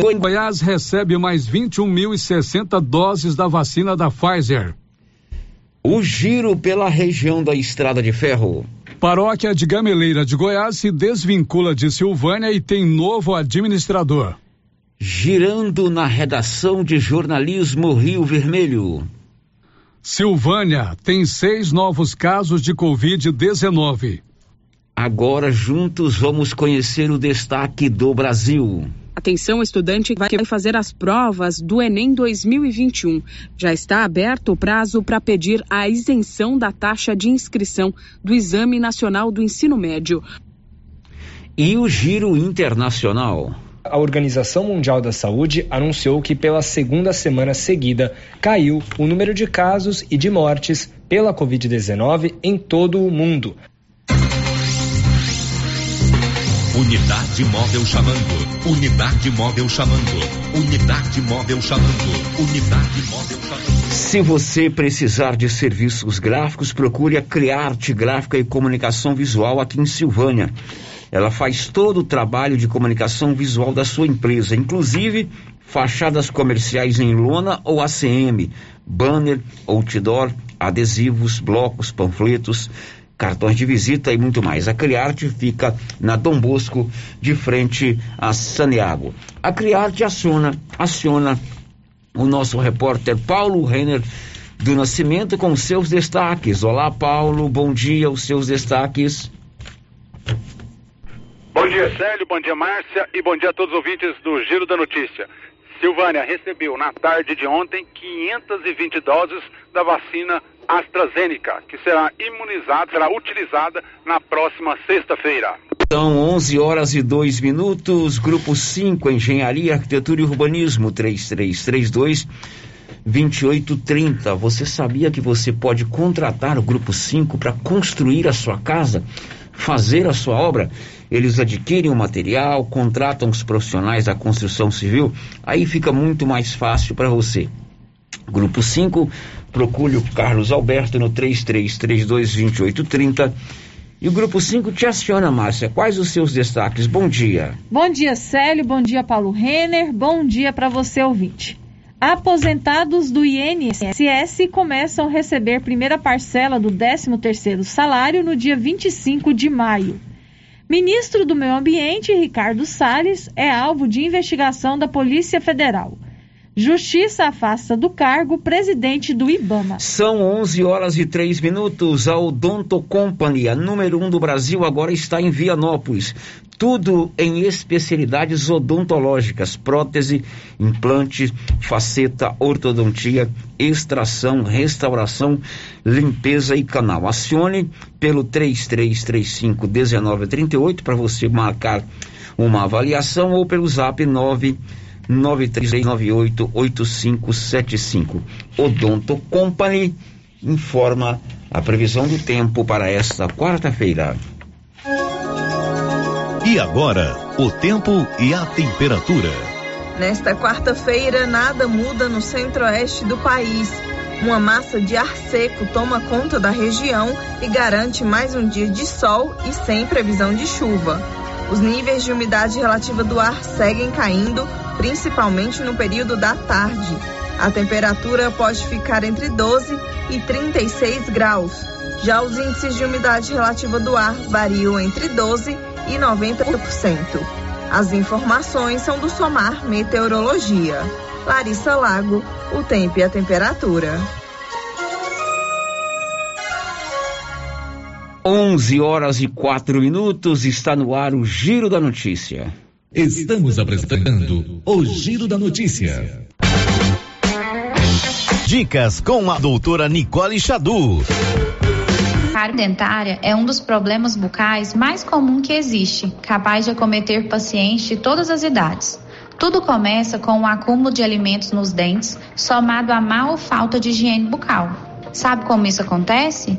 Goiás recebe mais 21.060 doses da vacina da Pfizer. O giro pela região da Estrada de Ferro. Paróquia de Gameleira de Goiás se desvincula de Silvânia e tem novo administrador. Girando na redação de jornalismo Rio Vermelho. Silvânia tem seis novos casos de Covid-19. Agora juntos vamos conhecer o destaque do Brasil. Atenção, estudante vai fazer as provas do Enem 2021. Já está aberto o prazo para pedir a isenção da taxa de inscrição do Exame Nacional do Ensino Médio. E o giro internacional a Organização Mundial da Saúde anunciou que pela segunda semana seguida caiu o número de casos e de mortes pela Covid-19 em todo o mundo. Unidade móvel chamando. Unidade móvel chamando. Unidade móvel chamando. Unidade móvel chamando. Se você precisar de serviços gráficos, procure a Criarte Gráfica e Comunicação Visual aqui em Silvânia. Ela faz todo o trabalho de comunicação visual da sua empresa, inclusive fachadas comerciais em lona ou ACM, banner, outdoor, adesivos, blocos, panfletos, cartões de visita e muito mais. A Criarte fica na Dom Bosco, de frente a Saniago. A Criarte aciona, aciona o nosso repórter Paulo Renner do Nascimento com seus destaques. Olá, Paulo, bom dia, os seus destaques. Bom dia, Célio, bom dia, Márcia e bom dia a todos os ouvintes do Giro da Notícia. Silvânia recebeu na tarde de ontem 520 doses da vacina AstraZeneca, que será imunizada, será utilizada na próxima sexta-feira. São 11 horas e 2 minutos, Grupo 5, Engenharia, Arquitetura e Urbanismo, 3332 2830. Você sabia que você pode contratar o Grupo 5 para construir a sua casa, fazer a sua obra? eles adquirem o material, contratam os profissionais da construção civil, aí fica muito mais fácil para você. Grupo 5, procure o Carlos Alberto no 33322830. E o Grupo 5 te aciona, Márcia. Quais os seus destaques? Bom dia. Bom dia, Célio. Bom dia, Paulo Renner. Bom dia para você, ouvinte. Aposentados do INSS começam a receber primeira parcela do 13º salário no dia 25 de maio. Ministro do Meio Ambiente, Ricardo Salles, é alvo de investigação da Polícia Federal. Justiça afasta do cargo presidente do IBAMA. São 11 horas e 3 minutos. A Odonto Company, a número 1 um do Brasil, agora está em Vianópolis. Tudo em especialidades odontológicas: prótese, implante, faceta, ortodontia, extração, restauração, limpeza e canal. Acione pelo 3335 1938 para você marcar uma avaliação ou pelo zap 9 93988575. Odonto Company informa a previsão do tempo para esta quarta-feira. E agora, o tempo e a temperatura. Nesta quarta-feira, nada muda no centro-oeste do país. Uma massa de ar seco toma conta da região e garante mais um dia de sol e sem previsão de chuva. Os níveis de umidade relativa do ar seguem caindo, principalmente no período da tarde. A temperatura pode ficar entre 12 e 36 graus. Já os índices de umidade relativa do ar variam entre 12 e 90%. As informações são do Somar Meteorologia. Larissa Lago, o tempo e a temperatura. 11 horas e 4 minutos, está no ar o Giro da Notícia. Estamos apresentando o Giro da Notícia. Dicas com a doutora Nicole Xadu. Cárie dentária é um dos problemas bucais mais comum que existe, capaz de acometer pacientes de todas as idades. Tudo começa com o acúmulo de alimentos nos dentes, somado à má ou falta de higiene bucal. Sabe como isso acontece?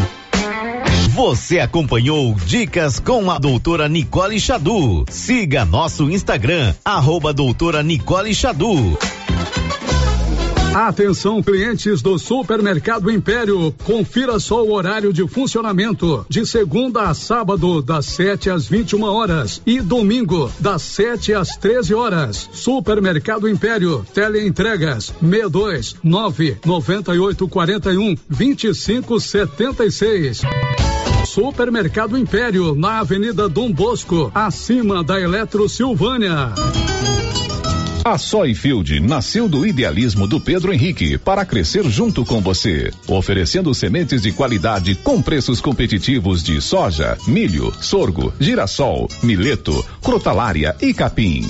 Você acompanhou Dicas com a doutora Nicole Xadu. Siga nosso Instagram, arroba doutora Nicole Xadu. Atenção, clientes do Supermercado Império. Confira só o horário de funcionamento. De segunda a sábado, das 7 às 21 horas. E domingo, das 7 às 13 horas. Supermercado Império. Teleentregas 62 9 98 41 25 76. Supermercado Império, na Avenida Dom Bosco, acima da Eletro Silvânia. A Soyfield nasceu do idealismo do Pedro Henrique para crescer junto com você, oferecendo sementes de qualidade com preços competitivos de soja, milho, sorgo, girassol, mileto, crotalária e capim.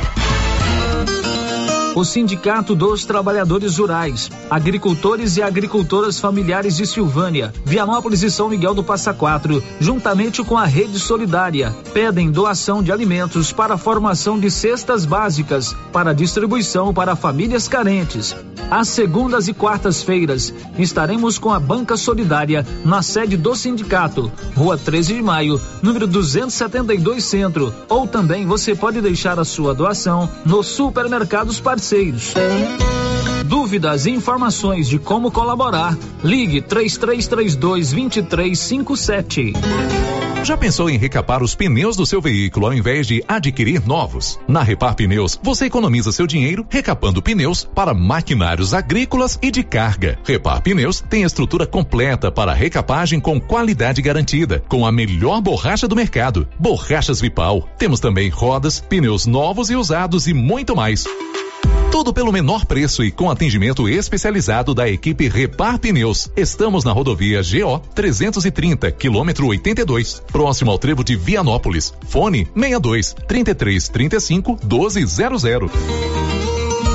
O Sindicato dos Trabalhadores Rurais, Agricultores e Agricultoras Familiares de Silvânia, Vianópolis e São Miguel do Passa Quatro, juntamente com a Rede Solidária, pedem doação de alimentos para a formação de cestas básicas para distribuição para famílias carentes. Às segundas e quartas-feiras, estaremos com a Banca Solidária na sede do sindicato, Rua 13 de Maio, número 272 Centro, ou também você pode deixar a sua doação nos supermercados parceiros parceiros. Dúvidas e informações de como colaborar, ligue 3332 2357. Já pensou em recapar os pneus do seu veículo ao invés de adquirir novos? Na Repar Pneus, você economiza seu dinheiro recapando pneus para maquinários agrícolas e de carga. Repar Pneus tem estrutura completa para recapagem com qualidade garantida, com a melhor borracha do mercado, borrachas Vipal. Temos também rodas, pneus novos e usados e muito mais. Tudo pelo menor preço e com atendimento especializado da equipe Repar Pneus. Estamos na rodovia GO 330, quilômetro 82, próximo ao trevo de Vianópolis. Fone 62 33 35 1200.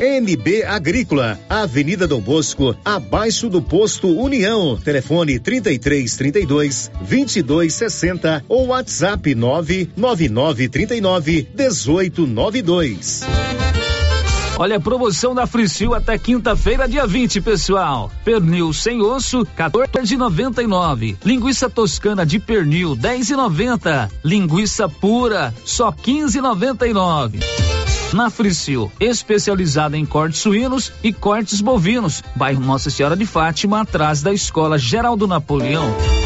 NB Agrícola, Avenida Dom Bosco, abaixo do posto União. Telefone 33 32 22 60 ou WhatsApp 999 39 18 92. Olha a promoção da Fricil até quinta-feira, dia 20, pessoal. Pernil sem osso, 14,99. Linguiça toscana de pernil, 10,90. Linguiça pura, só 15,99. Na Fricil, especializada em cortes suínos e cortes bovinos. Bairro Nossa Senhora de Fátima, atrás da Escola Geraldo Napoleão.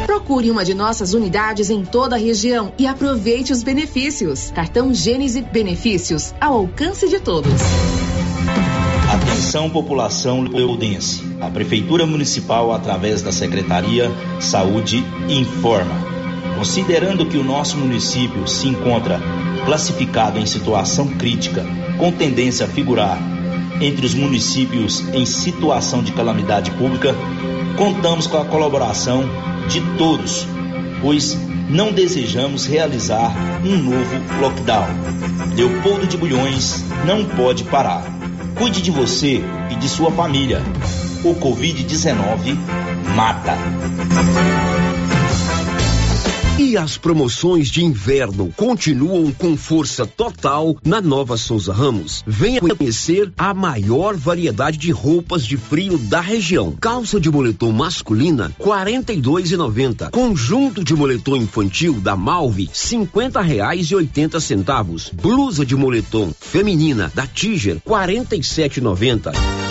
Procure uma de nossas unidades em toda a região e aproveite os benefícios. Cartão Gênese Benefícios ao alcance de todos. Atenção população leudense. A Prefeitura Municipal, através da Secretaria Saúde, informa. Considerando que o nosso município se encontra classificado em situação crítica, com tendência a figurar entre os municípios em situação de calamidade pública, contamos com a colaboração de todos, pois não desejamos realizar um novo lockdown. Leopoldo de Bulhões não pode parar. Cuide de você e de sua família. O Covid-19 mata. E as promoções de inverno continuam com força total na Nova Souza Ramos. Venha conhecer a maior variedade de roupas de frio da região. Calça de moletom masculina, R$ 42,90. Conjunto de moletom infantil da Malve, R$ reais e oitenta centavos. Blusa de moletom feminina da Tiger, R$ 47,90.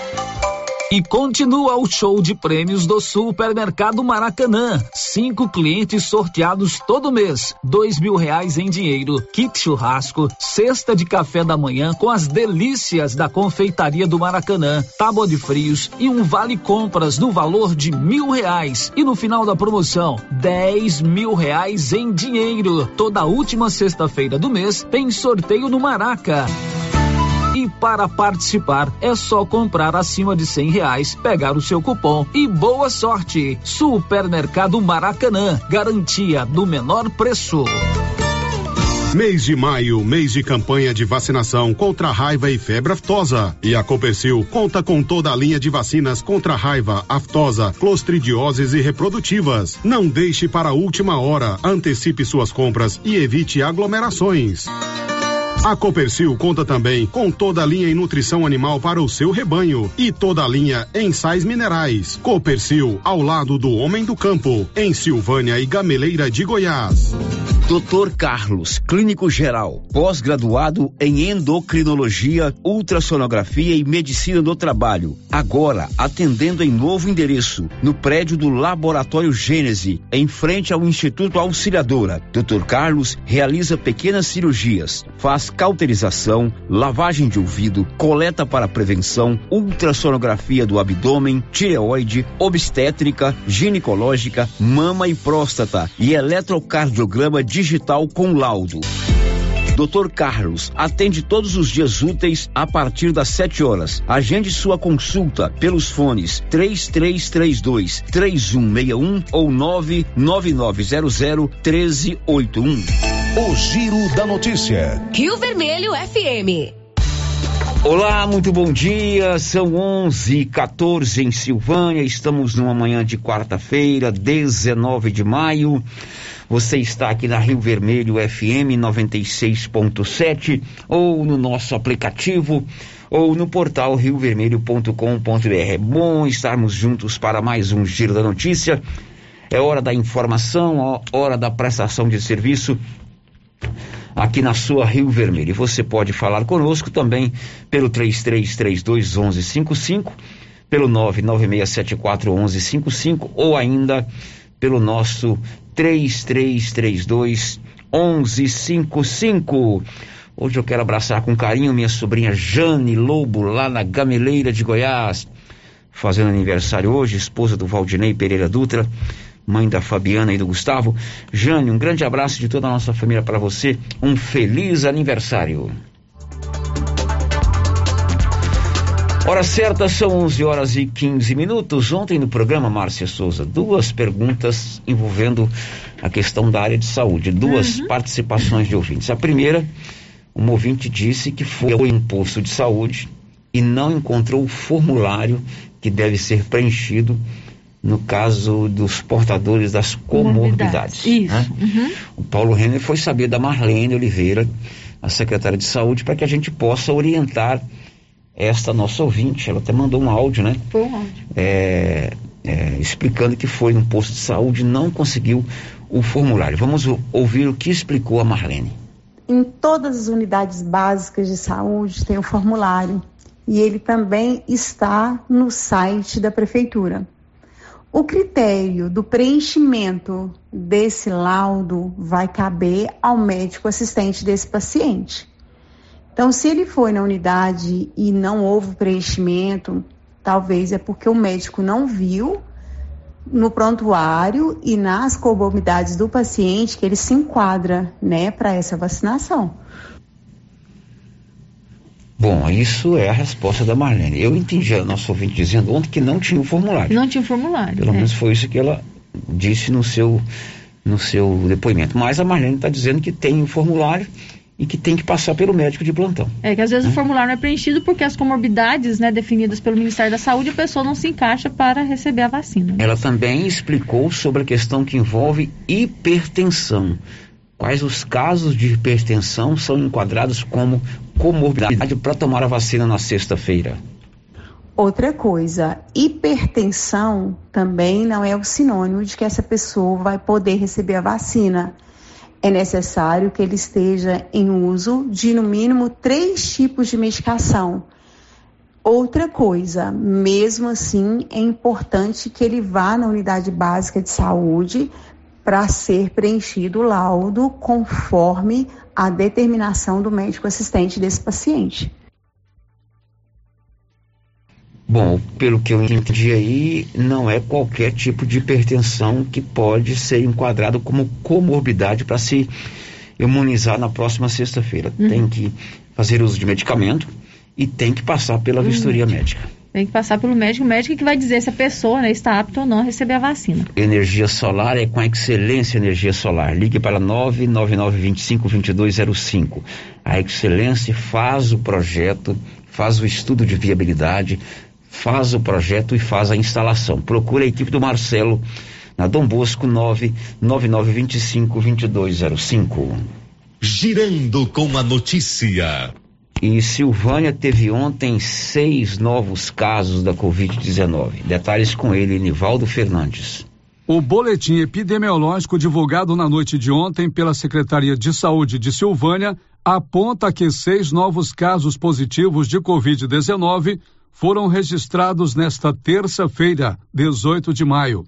E continua o show de prêmios do Supermercado Maracanã. Cinco clientes sorteados todo mês. Dois mil reais em dinheiro, kit churrasco, cesta de café da manhã com as delícias da confeitaria do Maracanã, tábua de frios e um vale compras no valor de mil reais. E no final da promoção, dez mil reais em dinheiro. Toda última sexta-feira do mês tem sorteio no Maraca. E para participar é só comprar acima de cem reais, pegar o seu cupom e boa sorte. Supermercado Maracanã, garantia do menor preço. Mês de maio, mês de campanha de vacinação contra raiva e febre aftosa. E a Copercil conta com toda a linha de vacinas contra raiva, aftosa, clostridioses e reprodutivas. Não deixe para a última hora. Antecipe suas compras e evite aglomerações. A Copercil conta também com toda a linha em nutrição animal para o seu rebanho e toda a linha em sais minerais. Copercil, ao lado do homem do campo, em Silvânia e Gameleira de Goiás. Dr. Carlos, clínico geral, pós-graduado em endocrinologia, ultrassonografia e medicina do trabalho. Agora atendendo em novo endereço, no prédio do Laboratório Gênese, em frente ao Instituto Auxiliadora. Dr. Carlos realiza pequenas cirurgias, faz cauterização, lavagem de ouvido, coleta para prevenção, ultrassonografia do abdômen, tireoide, obstétrica, ginecológica, mama e próstata e eletrocardiograma digital com laudo. Dr. Carlos atende todos os dias úteis a partir das 7 horas. Agende sua consulta pelos fones 3332 3161 ou 99900 1381. O Giro da Notícia. Rio Vermelho FM. Olá, muito bom dia. São 11 e 14 em Silvânia. Estamos numa manhã de quarta-feira, 19 de maio. Você está aqui na Rio Vermelho FM 96.7 ou no nosso aplicativo ou no portal riovermelho.com.br. É bom estarmos juntos para mais um Giro da Notícia. É hora da informação, hora da prestação de serviço aqui na sua Rio Vermelho. E você pode falar conosco também pelo 3332 1155, pelo 99674 1155 ou ainda pelo nosso 3332 1155. Hoje eu quero abraçar com carinho minha sobrinha Jane Lobo, lá na Gameleira de Goiás, fazendo aniversário hoje, esposa do Valdinei Pereira Dutra, mãe da Fabiana e do Gustavo. Jane, um grande abraço de toda a nossa família para você, um feliz aniversário. Hora certa são 11 horas e 15 minutos. Ontem no programa, Márcia Souza, duas perguntas envolvendo a questão da área de saúde, duas uhum. participações de ouvintes. A primeira, um ouvinte disse que foi ao imposto de saúde e não encontrou o formulário que deve ser preenchido no caso dos portadores das comorbidades. Isso. Né? Uhum. O Paulo Renner foi saber da Marlene Oliveira, a secretária de saúde, para que a gente possa orientar esta nossa ouvinte. Ela até mandou um áudio, né? Foi um áudio. É, é, explicando que foi no posto de saúde e não conseguiu o formulário. Vamos ouvir o que explicou a Marlene. Em todas as unidades básicas de saúde tem o formulário e ele também está no site da prefeitura. O critério do preenchimento desse laudo vai caber ao médico assistente desse paciente. Então, se ele foi na unidade e não houve preenchimento, talvez é porque o médico não viu no prontuário e nas comorbidades do paciente que ele se enquadra, né, para essa vacinação. Bom, isso é a resposta da Marlene. Eu entendi a nossa ouvinte dizendo ontem que não tinha o formulário. Não tinha o formulário. Pelo é. menos foi isso que ela disse no seu, no seu depoimento. Mas a Marlene está dizendo que tem o formulário e que tem que passar pelo médico de plantão. É que às vezes né? o formulário não é preenchido porque as comorbidades né, definidas pelo Ministério da Saúde a pessoa não se encaixa para receber a vacina. Ela também explicou sobre a questão que envolve hipertensão. Quais os casos de hipertensão são enquadrados como comorbidade para tomar a vacina na sexta-feira? Outra coisa, hipertensão também não é o sinônimo de que essa pessoa vai poder receber a vacina. É necessário que ele esteja em uso de no mínimo três tipos de medicação. Outra coisa, mesmo assim, é importante que ele vá na unidade básica de saúde para ser preenchido o laudo conforme a determinação do médico assistente desse paciente. Bom, pelo que eu entendi aí, não é qualquer tipo de hipertensão que pode ser enquadrado como comorbidade para se imunizar na próxima sexta-feira. Uhum. Tem que fazer uso de medicamento e tem que passar pela vistoria médica. Tem que passar pelo médico, o médico que vai dizer se a pessoa né, está apta ou não a receber a vacina. Energia solar é com a Excelência Energia Solar. Ligue para 99925-2205. A Excelência faz o projeto, faz o estudo de viabilidade, faz o projeto e faz a instalação. Procure a equipe do Marcelo na Dom Bosco 99925-2205. Girando com a notícia. E Silvânia teve ontem seis novos casos da Covid-19. Detalhes com ele, Nivaldo Fernandes. O boletim epidemiológico divulgado na noite de ontem pela Secretaria de Saúde de Silvânia aponta que seis novos casos positivos de Covid-19 foram registrados nesta terça-feira, 18 de maio.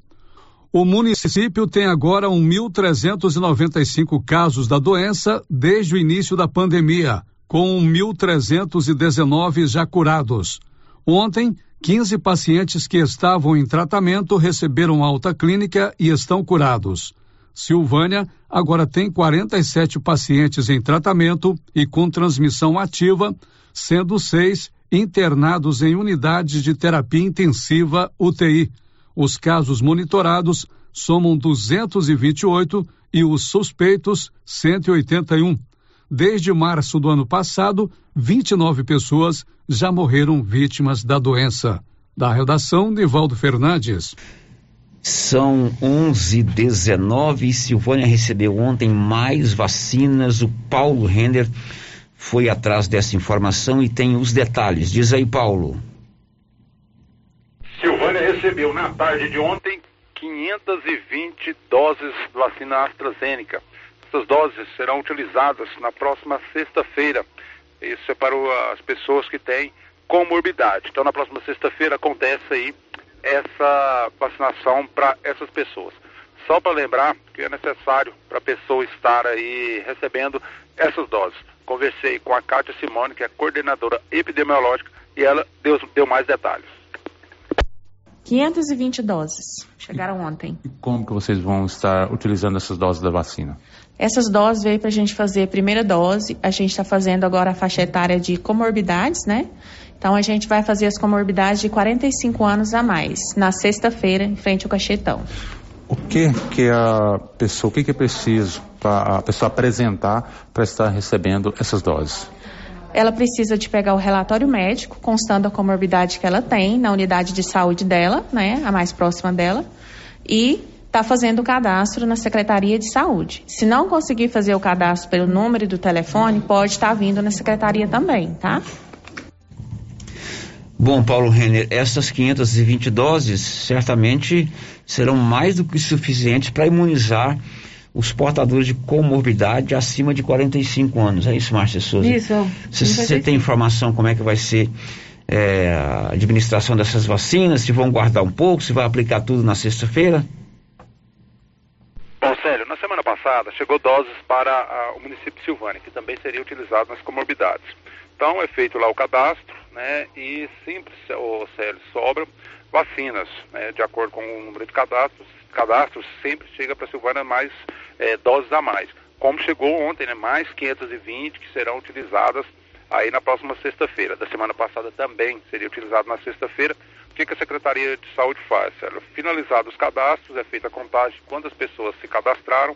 O município tem agora 1.395 casos da doença desde o início da pandemia com 1.319 já curados. Ontem, 15 pacientes que estavam em tratamento receberam alta clínica e estão curados. Silvânia agora tem 47 pacientes em tratamento e com transmissão ativa, sendo seis internados em unidades de terapia intensiva UTI. Os casos monitorados somam 228 e os suspeitos 181. Desde março do ano passado, 29 pessoas já morreram vítimas da doença. Da redação, Nivaldo Fernandes. São 11:19 e Silvânia recebeu ontem mais vacinas. O Paulo Render foi atrás dessa informação e tem os detalhes. Diz aí, Paulo. Silvânia recebeu na tarde de ontem 520 doses de vacina AstraZeneca. Essas doses serão utilizadas na próxima sexta-feira. Isso é para as pessoas que têm comorbidade. Então, na próxima sexta-feira acontece aí essa vacinação para essas pessoas. Só para lembrar que é necessário para a pessoa estar aí recebendo essas doses. Conversei com a Cátia Simone, que é coordenadora epidemiológica, e ela deu, deu mais detalhes. 520 doses chegaram ontem. E como que vocês vão estar utilizando essas doses da vacina? Essas doses veio para a gente fazer a primeira dose, a gente está fazendo agora a faixa etária de comorbidades, né? Então a gente vai fazer as comorbidades de 45 anos a mais, na sexta-feira, em frente ao Cachetão. O que que a pessoa, o que que é preciso para a pessoa apresentar para estar recebendo essas doses? Ela precisa de pegar o relatório médico, constando a comorbidade que ela tem na unidade de saúde dela, né, a mais próxima dela, e está fazendo o cadastro na Secretaria de Saúde. Se não conseguir fazer o cadastro pelo número do telefone, pode estar tá vindo na Secretaria também, tá? Bom, Paulo Renner, essas 520 doses certamente serão mais do que suficientes para imunizar os portadores de comorbidade acima de 45 anos. É isso, Márcia Souza? Isso. Você tem informação como é que vai ser é, a administração dessas vacinas? Se vão guardar um pouco, se vai aplicar tudo na sexta-feira? Bom, Célio, na semana passada chegou doses para a, o município de Silvânia, que também seria utilizado nas comorbidades. Então é feito lá o cadastro, né, e sempre, o Célio, sobra vacinas, né, de acordo com o número de cadastros, cadastros sempre chega para Silvânia mais é, doses a mais. Como chegou ontem, né, mais 520 que serão utilizadas aí na próxima sexta-feira. Da semana passada também seria utilizado na sexta-feira. O que, que, a Secretaria de Saúde faz? Finalizados os cadastros, é feita a contagem de quantas pessoas se cadastraram,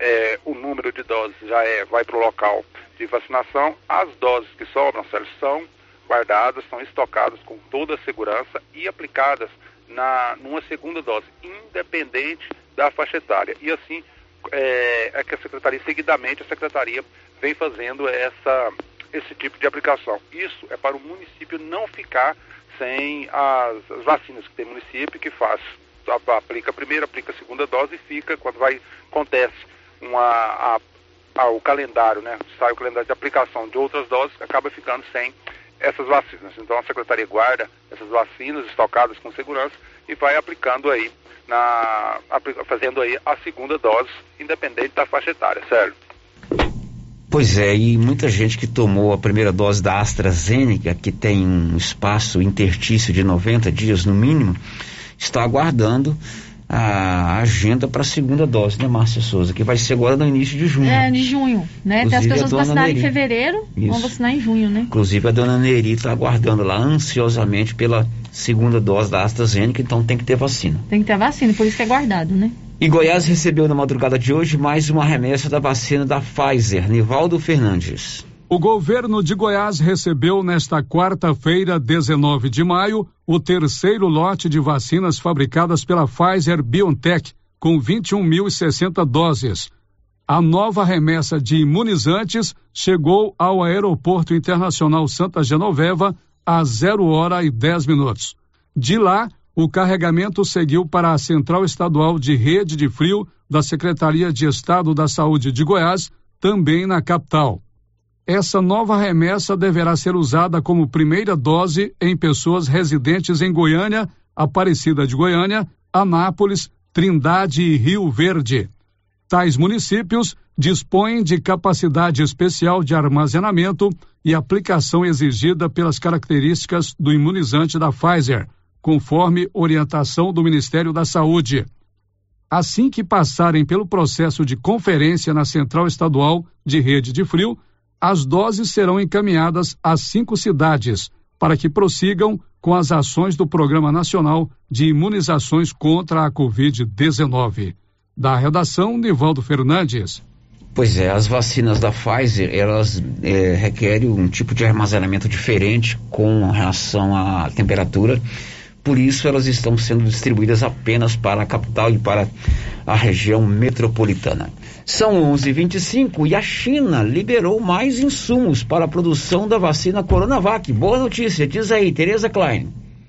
é, o número de doses já é, vai para o local de vacinação, as doses que sobram, Sérgio, são guardadas, são estocadas com toda a segurança e aplicadas na, numa segunda dose, independente da faixa etária. E assim é, é que a Secretaria, seguidamente, a Secretaria vem fazendo essa, esse tipo de aplicação. Isso é para o município não ficar sem as, as vacinas que tem município que faz. Aplica a primeira, aplica a segunda dose e fica, quando vai, acontece uma, a, a, o calendário, né? Sai o calendário de aplicação de outras doses, acaba ficando sem essas vacinas. Então a Secretaria guarda essas vacinas estocadas com segurança e vai aplicando aí, na, fazendo aí a segunda dose, independente da faixa etária, certo? Pois é, e muita gente que tomou a primeira dose da AstraZeneca, que tem um espaço intertício de 90 dias no mínimo, está aguardando a agenda para a segunda dose, né, Márcia Souza? Que vai ser agora no início de junho. É, de junho, né? Inclusive, Tem as pessoas vacinaram em fevereiro, Isso. vão vacinar em junho, né? Inclusive a dona Neri está aguardando lá ansiosamente pela segunda dose da AstraZeneca, então tem que ter vacina. Tem que ter vacina, por isso que é guardado, né? E Goiás recebeu na madrugada de hoje mais uma remessa da vacina da Pfizer. Nivaldo Fernandes. O governo de Goiás recebeu nesta quarta-feira, 19 de maio, o terceiro lote de vacinas fabricadas pela Pfizer BioNTech, com 21.060 doses. A nova remessa de imunizantes chegou ao Aeroporto Internacional Santa Genoveva às 0 hora e 10 minutos. De lá, o carregamento seguiu para a Central Estadual de Rede de Frio da Secretaria de Estado da Saúde de Goiás, também na capital. Essa nova remessa deverá ser usada como primeira dose em pessoas residentes em Goiânia, Aparecida de Goiânia, Anápolis, Trindade e Rio Verde. Tais municípios dispõem de capacidade especial de armazenamento e aplicação exigida pelas características do imunizante da Pfizer, conforme orientação do Ministério da Saúde. Assim que passarem pelo processo de conferência na Central Estadual de Rede de Frio, as doses serão encaminhadas às cinco cidades para que prossigam com as ações do Programa Nacional de Imunizações contra a Covid-19. Da redação, Nivaldo Fernandes. Pois é, as vacinas da Pfizer, elas é, requerem um tipo de armazenamento diferente com relação à temperatura por isso elas estão sendo distribuídas apenas para a capital e para a região metropolitana. São 11:25 e a China liberou mais insumos para a produção da vacina Coronavac. Boa notícia, diz aí, Tereza Klein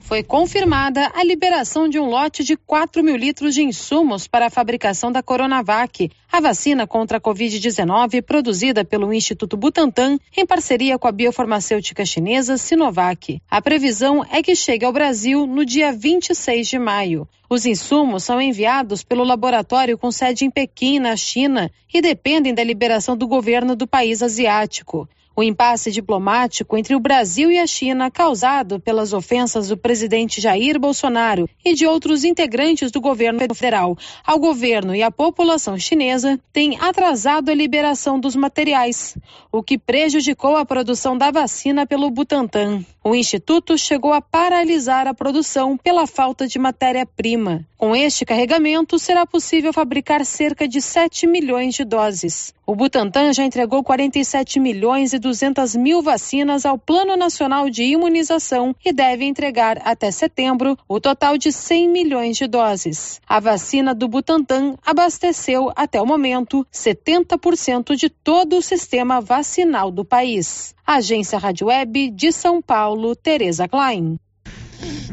foi confirmada a liberação de um lote de 4 mil litros de insumos para a fabricação da Coronavac, a vacina contra a Covid-19 produzida pelo Instituto Butantan em parceria com a biofarmacêutica chinesa Sinovac. A previsão é que chegue ao Brasil no dia 26 de maio. Os insumos são enviados pelo laboratório com sede em Pequim, na China, e dependem da liberação do governo do país asiático. O impasse diplomático entre o Brasil e a China, causado pelas ofensas do presidente Jair Bolsonaro e de outros integrantes do governo federal ao governo e à população chinesa, tem atrasado a liberação dos materiais, o que prejudicou a produção da vacina pelo Butantan. O instituto chegou a paralisar a produção pela falta de matéria-prima. Com este carregamento, será possível fabricar cerca de 7 milhões de doses. O Butantan já entregou 47 milhões e 200 mil vacinas ao Plano Nacional de Imunização e deve entregar até setembro o total de 100 milhões de doses. A vacina do Butantan abasteceu, até o momento, 70% de todo o sistema vacinal do país. Agência Rádio Web de São Paulo, Tereza Klein.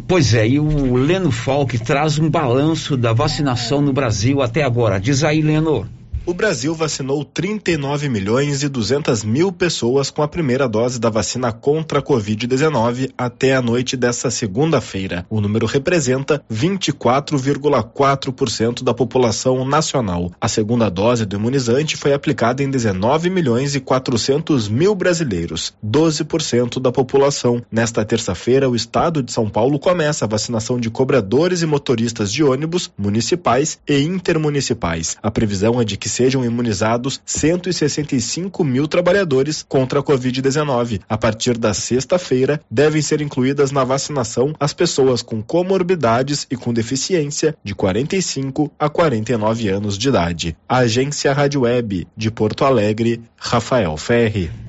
Pois é, e o Leno Falk traz um balanço da vacinação no Brasil até agora. Diz aí, Leno o Brasil vacinou 39 milhões e 200 mil pessoas com a primeira dose da vacina contra a Covid-19 até a noite desta segunda-feira. O número representa 24,4% da população nacional. A segunda dose do imunizante foi aplicada em 19 milhões e 400 mil brasileiros, 12% da população. Nesta terça-feira, o estado de São Paulo começa a vacinação de cobradores e motoristas de ônibus municipais e intermunicipais. A previsão é de que sejam imunizados 165 mil trabalhadores contra a Covid-19. A partir da sexta-feira, devem ser incluídas na vacinação as pessoas com comorbidades e com deficiência de 45 a 49 anos de idade. Agência Rádio Web de Porto Alegre, Rafael Ferri.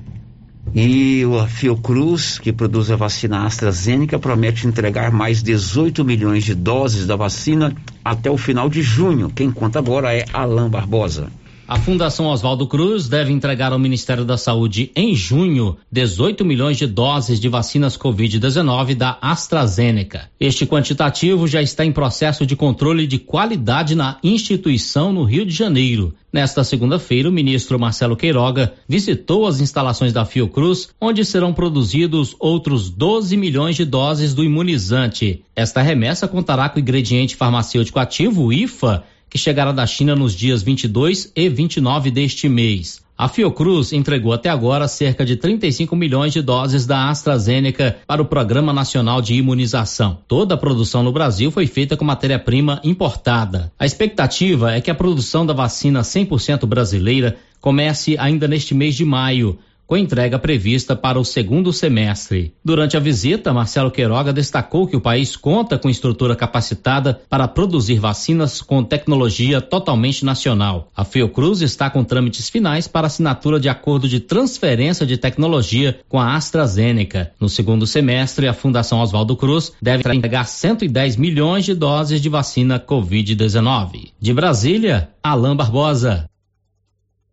E a Fiocruz, que produz a vacina AstraZeneca, promete entregar mais 18 milhões de doses da vacina até o final de junho. Quem conta agora é Alain Barbosa. A Fundação Oswaldo Cruz deve entregar ao Ministério da Saúde em junho 18 milhões de doses de vacinas Covid-19 da AstraZeneca. Este quantitativo já está em processo de controle de qualidade na instituição no Rio de Janeiro. Nesta segunda-feira, o ministro Marcelo Queiroga visitou as instalações da Fiocruz, onde serão produzidos outros 12 milhões de doses do imunizante. Esta remessa contará com o ingrediente farmacêutico ativo, IFA, que chegará da China nos dias 22 e 29 deste mês. A Fiocruz entregou até agora cerca de 35 milhões de doses da AstraZeneca para o Programa Nacional de Imunização. Toda a produção no Brasil foi feita com matéria-prima importada. A expectativa é que a produção da vacina 100% brasileira comece ainda neste mês de maio, com entrega prevista para o segundo semestre. Durante a visita, Marcelo Queiroga destacou que o país conta com estrutura capacitada para produzir vacinas com tecnologia totalmente nacional. A Fiocruz está com trâmites finais para assinatura de acordo de transferência de tecnologia com a AstraZeneca. No segundo semestre, a Fundação Oswaldo Cruz deve entregar 110 milhões de doses de vacina Covid-19. De Brasília, Alain Barbosa.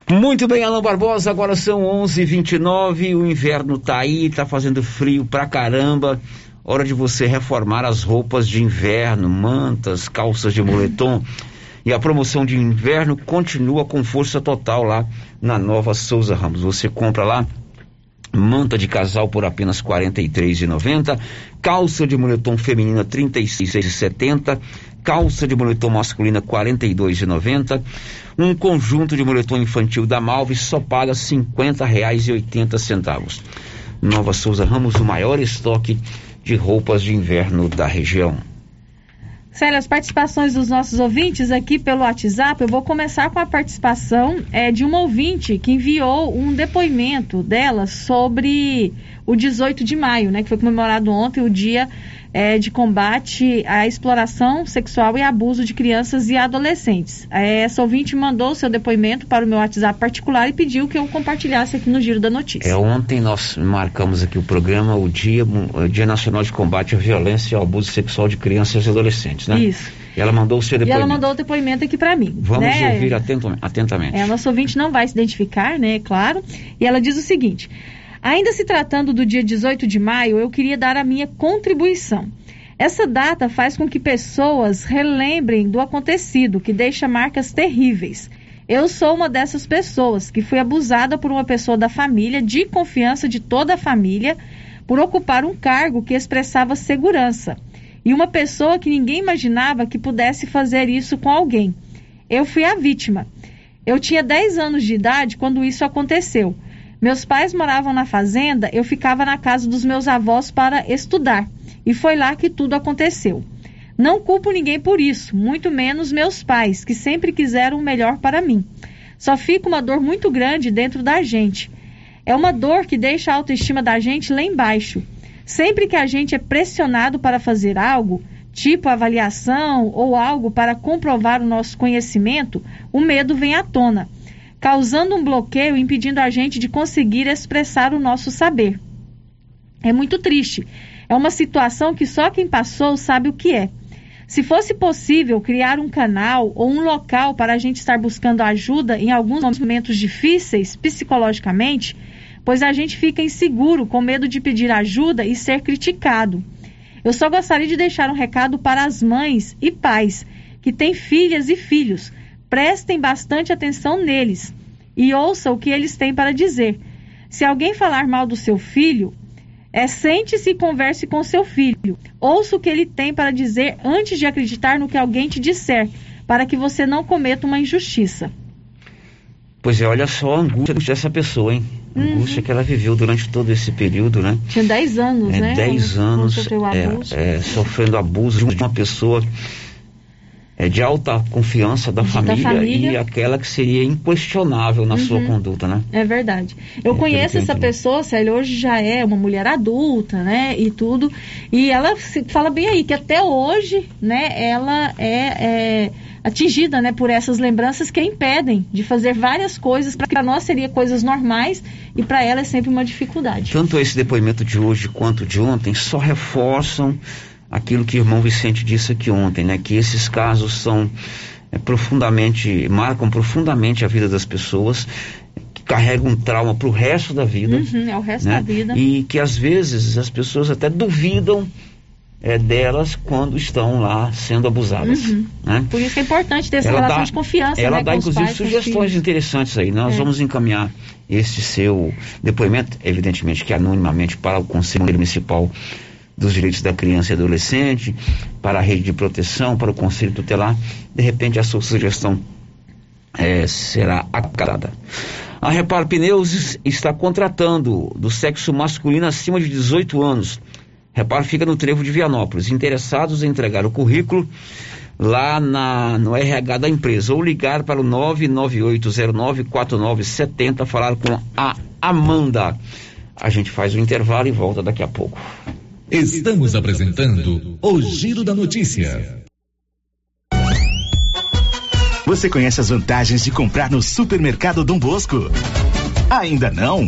Muito bem, Alan Barbosa, agora são 11:29. O inverno tá aí, tá fazendo frio pra caramba. Hora de você reformar as roupas de inverno, mantas, calças de moletom. E a promoção de inverno continua com força total lá na Nova Souza Ramos. Você compra lá manta de casal por apenas R$ 43,90, calça de moletom feminina R$ 36,70, calça de moletom masculina R$ 42,90 um conjunto de moletom infantil da Malve só paga R$ 50,80. Nova Souza Ramos, o maior estoque de roupas de inverno da região. Célia, as participações dos nossos ouvintes aqui pelo WhatsApp, eu vou começar com a participação é, de uma ouvinte que enviou um depoimento dela sobre o 18 de maio, né, que foi comemorado ontem, o dia é, de combate à exploração sexual e abuso de crianças e adolescentes. É, essa ouvinte mandou o seu depoimento para o meu WhatsApp particular e pediu que eu compartilhasse aqui no Giro da Notícia. É, ontem nós marcamos aqui o programa, o Dia, o dia Nacional de Combate à Violência e ao Abuso Sexual de Crianças e Adolescentes, né? Isso. E ela mandou o seu depoimento. E ela mandou o depoimento aqui para mim. Vamos né? ouvir atentamente. É, a nossa ouvinte não vai se identificar, né? Claro. E ela diz o seguinte. Ainda se tratando do dia 18 de maio, eu queria dar a minha contribuição. Essa data faz com que pessoas relembrem do acontecido, que deixa marcas terríveis. Eu sou uma dessas pessoas que fui abusada por uma pessoa da família, de confiança de toda a família, por ocupar um cargo que expressava segurança. E uma pessoa que ninguém imaginava que pudesse fazer isso com alguém. Eu fui a vítima. Eu tinha 10 anos de idade quando isso aconteceu. Meus pais moravam na fazenda, eu ficava na casa dos meus avós para estudar. E foi lá que tudo aconteceu. Não culpo ninguém por isso, muito menos meus pais, que sempre quiseram o melhor para mim. Só fica uma dor muito grande dentro da gente. É uma dor que deixa a autoestima da gente lá embaixo. Sempre que a gente é pressionado para fazer algo, tipo avaliação ou algo para comprovar o nosso conhecimento, o medo vem à tona, causando um bloqueio impedindo a gente de conseguir expressar o nosso saber. É muito triste. É uma situação que só quem passou sabe o que é. Se fosse possível criar um canal ou um local para a gente estar buscando ajuda em alguns momentos difíceis psicologicamente, pois a gente fica inseguro, com medo de pedir ajuda e ser criticado. Eu só gostaria de deixar um recado para as mães e pais que têm filhas e filhos. Prestem bastante atenção neles e ouçam o que eles têm para dizer. Se alguém falar mal do seu filho, é sente-se e converse com seu filho. Ouça o que ele tem para dizer antes de acreditar no que alguém te disser, para que você não cometa uma injustiça. Pois é, olha só a angústia dessa pessoa, hein? A uhum. angústia que ela viveu durante todo esse período, né? Tinha 10 anos, é, né? 10 anos abuso. É, é, sofrendo abuso de uma pessoa é, de alta confiança da família, da família, e aquela que seria inquestionável na uhum. sua conduta, né? É verdade. Eu é, conheço essa pessoa, Célia, hoje já é uma mulher adulta, né? E tudo. E ela fala bem aí que até hoje, né, ela é, é atingida né, por essas lembranças que a impedem de fazer várias coisas para nós seria coisas normais e para ela é sempre uma dificuldade. Tanto esse depoimento de hoje quanto de ontem só reforçam aquilo que o irmão Vicente disse aqui ontem, né, que esses casos são é, profundamente marcam profundamente a vida das pessoas que carregam um trauma para o resto da vida. Uhum, é o resto né? da vida. E que às vezes as pessoas até duvidam é, delas quando estão lá sendo abusadas. Uhum. Né? Por isso é importante ter essa ela relação dá, de confiança. Ela né, dá, inclusive, pais, sugestões interessantes aí. Nós é. vamos encaminhar esse seu depoimento, evidentemente que anonimamente, para o Conselho Municipal dos Direitos da Criança e Adolescente, para a rede de proteção, para o Conselho Tutelar. De repente, a sua sugestão é, será acatada. A Reparo Pneus está contratando do sexo masculino acima de 18 anos Reparo fica no trevo de Vianópolis. Interessados em entregar o currículo lá na, no RH da empresa ou ligar para o 998094970 falar com a Amanda. A gente faz o intervalo e volta daqui a pouco. Estamos apresentando o Giro da Notícia. Você conhece as vantagens de comprar no Supermercado Dom Bosco? Ainda não?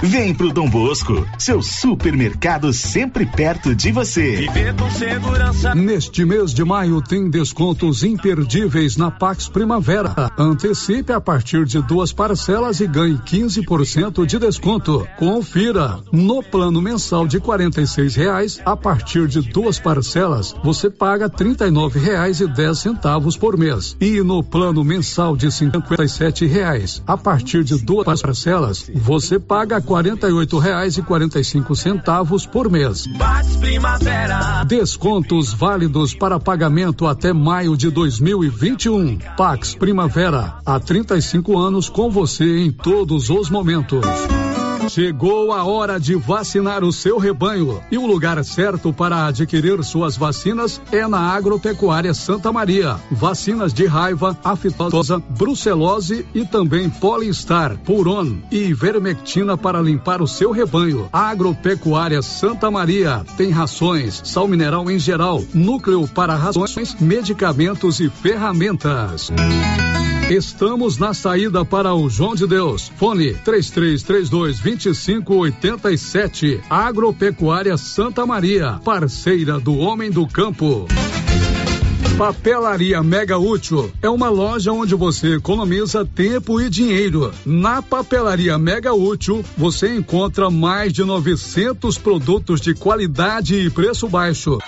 Vem pro Dom Bosco, seu supermercado sempre perto de você. Viver com segurança. Neste mês de maio tem descontos imperdíveis na Pax Primavera. Antecipe a partir de duas parcelas e ganhe 15% de desconto. Confira. No plano mensal de R$ reais, a partir de duas parcelas, você paga R$ reais e dez centavos por mês. E no plano mensal de R$ reais, a partir de duas parcelas, você paga quarenta e oito reais e quarenta e cinco centavos por mês. Descontos válidos para pagamento até maio de 2021. Pax Primavera, há 35 anos com você em todos os momentos. Chegou a hora de vacinar o seu rebanho e o lugar certo para adquirir suas vacinas é na Agropecuária Santa Maria. Vacinas de raiva, aftosa, brucelose e também Polistar, Puron e Vermectina para limpar o seu rebanho. Agropecuária Santa Maria tem rações, sal mineral em geral, núcleo para rações, medicamentos e ferramentas. Estamos na saída para o João de Deus. Fone 3332 2587. Agropecuária Santa Maria, parceira do homem do campo. Papelaria Mega Útil é uma loja onde você economiza tempo e dinheiro. Na Papelaria Mega Útil, você encontra mais de 900 produtos de qualidade e preço baixo.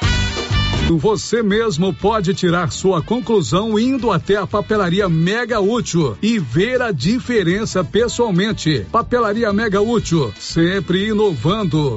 Você mesmo pode tirar sua conclusão indo até a papelaria Mega Útil e ver a diferença pessoalmente. Papelaria Mega Útil, sempre inovando.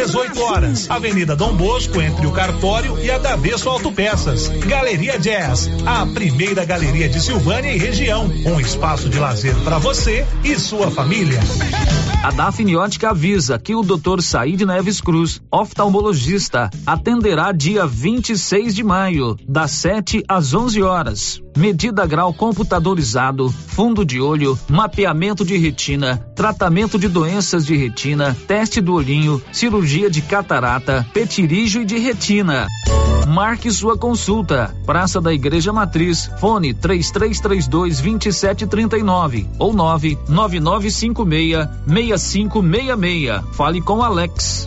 18 horas. Avenida Dom Bosco, entre o Cartório e a Davesso Autopeças. Galeria Jazz, a primeira galeria de Silvânia e região. Um espaço de lazer para você e sua família. A Dafniótica avisa que o Dr. Said Neves Cruz, oftalmologista, atenderá dia 26 de maio, das 7 às 11 horas. Medida grau computadorizado, fundo de olho, mapeamento de retina, tratamento de doenças de retina, teste do olhinho, cirurgia de catarata, petirígio e de retina. Marque sua consulta. Praça da Igreja Matriz, fone 3332 2739 ou 99956 6566. Fale com Alex.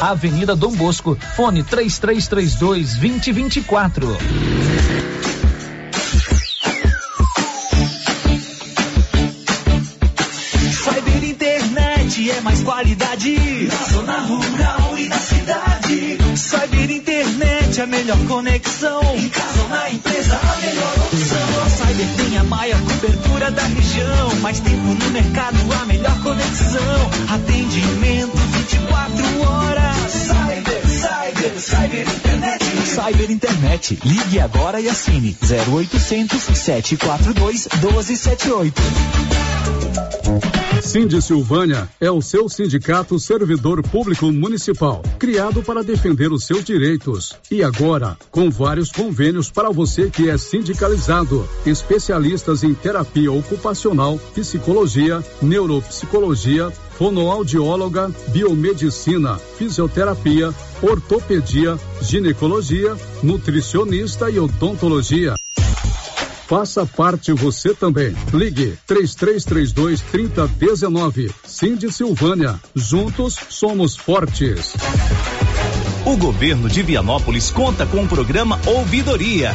Avenida Dom Bosco, fone 3332 2024. Cyber Internet é mais qualidade na zona rural e na cidade. Cyber Internet é a melhor conexão. Em casa ou na empresa, da região. Mais tempo no mercado, a melhor conexão. Atendimento 24 horas. Cyber, Internet. Ligue agora e assine 0800 742 1278. Cindy Silvânia é o seu sindicato servidor público municipal, criado para defender os seus direitos. E agora, com vários convênios para você que é sindicalizado, especialistas em terapia ocupacional, psicologia, neuropsicologia, fonoaudióloga, biomedicina, fisioterapia, ortopedia, ginecologia, nutricionista e odontologia. Faça parte você também. Ligue 3332 3019. Cindy Silvânia. Juntos somos fortes. O governo de Vianópolis conta com o programa Ouvidoria.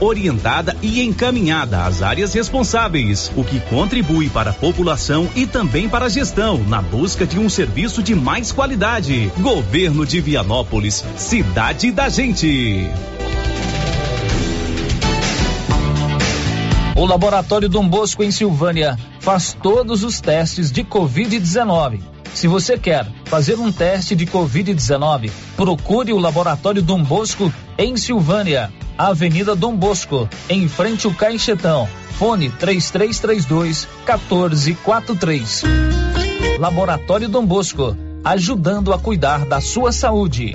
orientada e encaminhada às áreas responsáveis, o que contribui para a população e também para a gestão na busca de um serviço de mais qualidade. Governo de Vianópolis, cidade da gente. O Laboratório Dom Bosco em Silvânia faz todos os testes de Covid-19. Se você quer fazer um teste de Covid-19, procure o Laboratório Dom Bosco em Silvânia, Avenida Dom Bosco, em frente ao Caixetão. Fone 3332 1443. Laboratório Dom Bosco, ajudando a cuidar da sua saúde.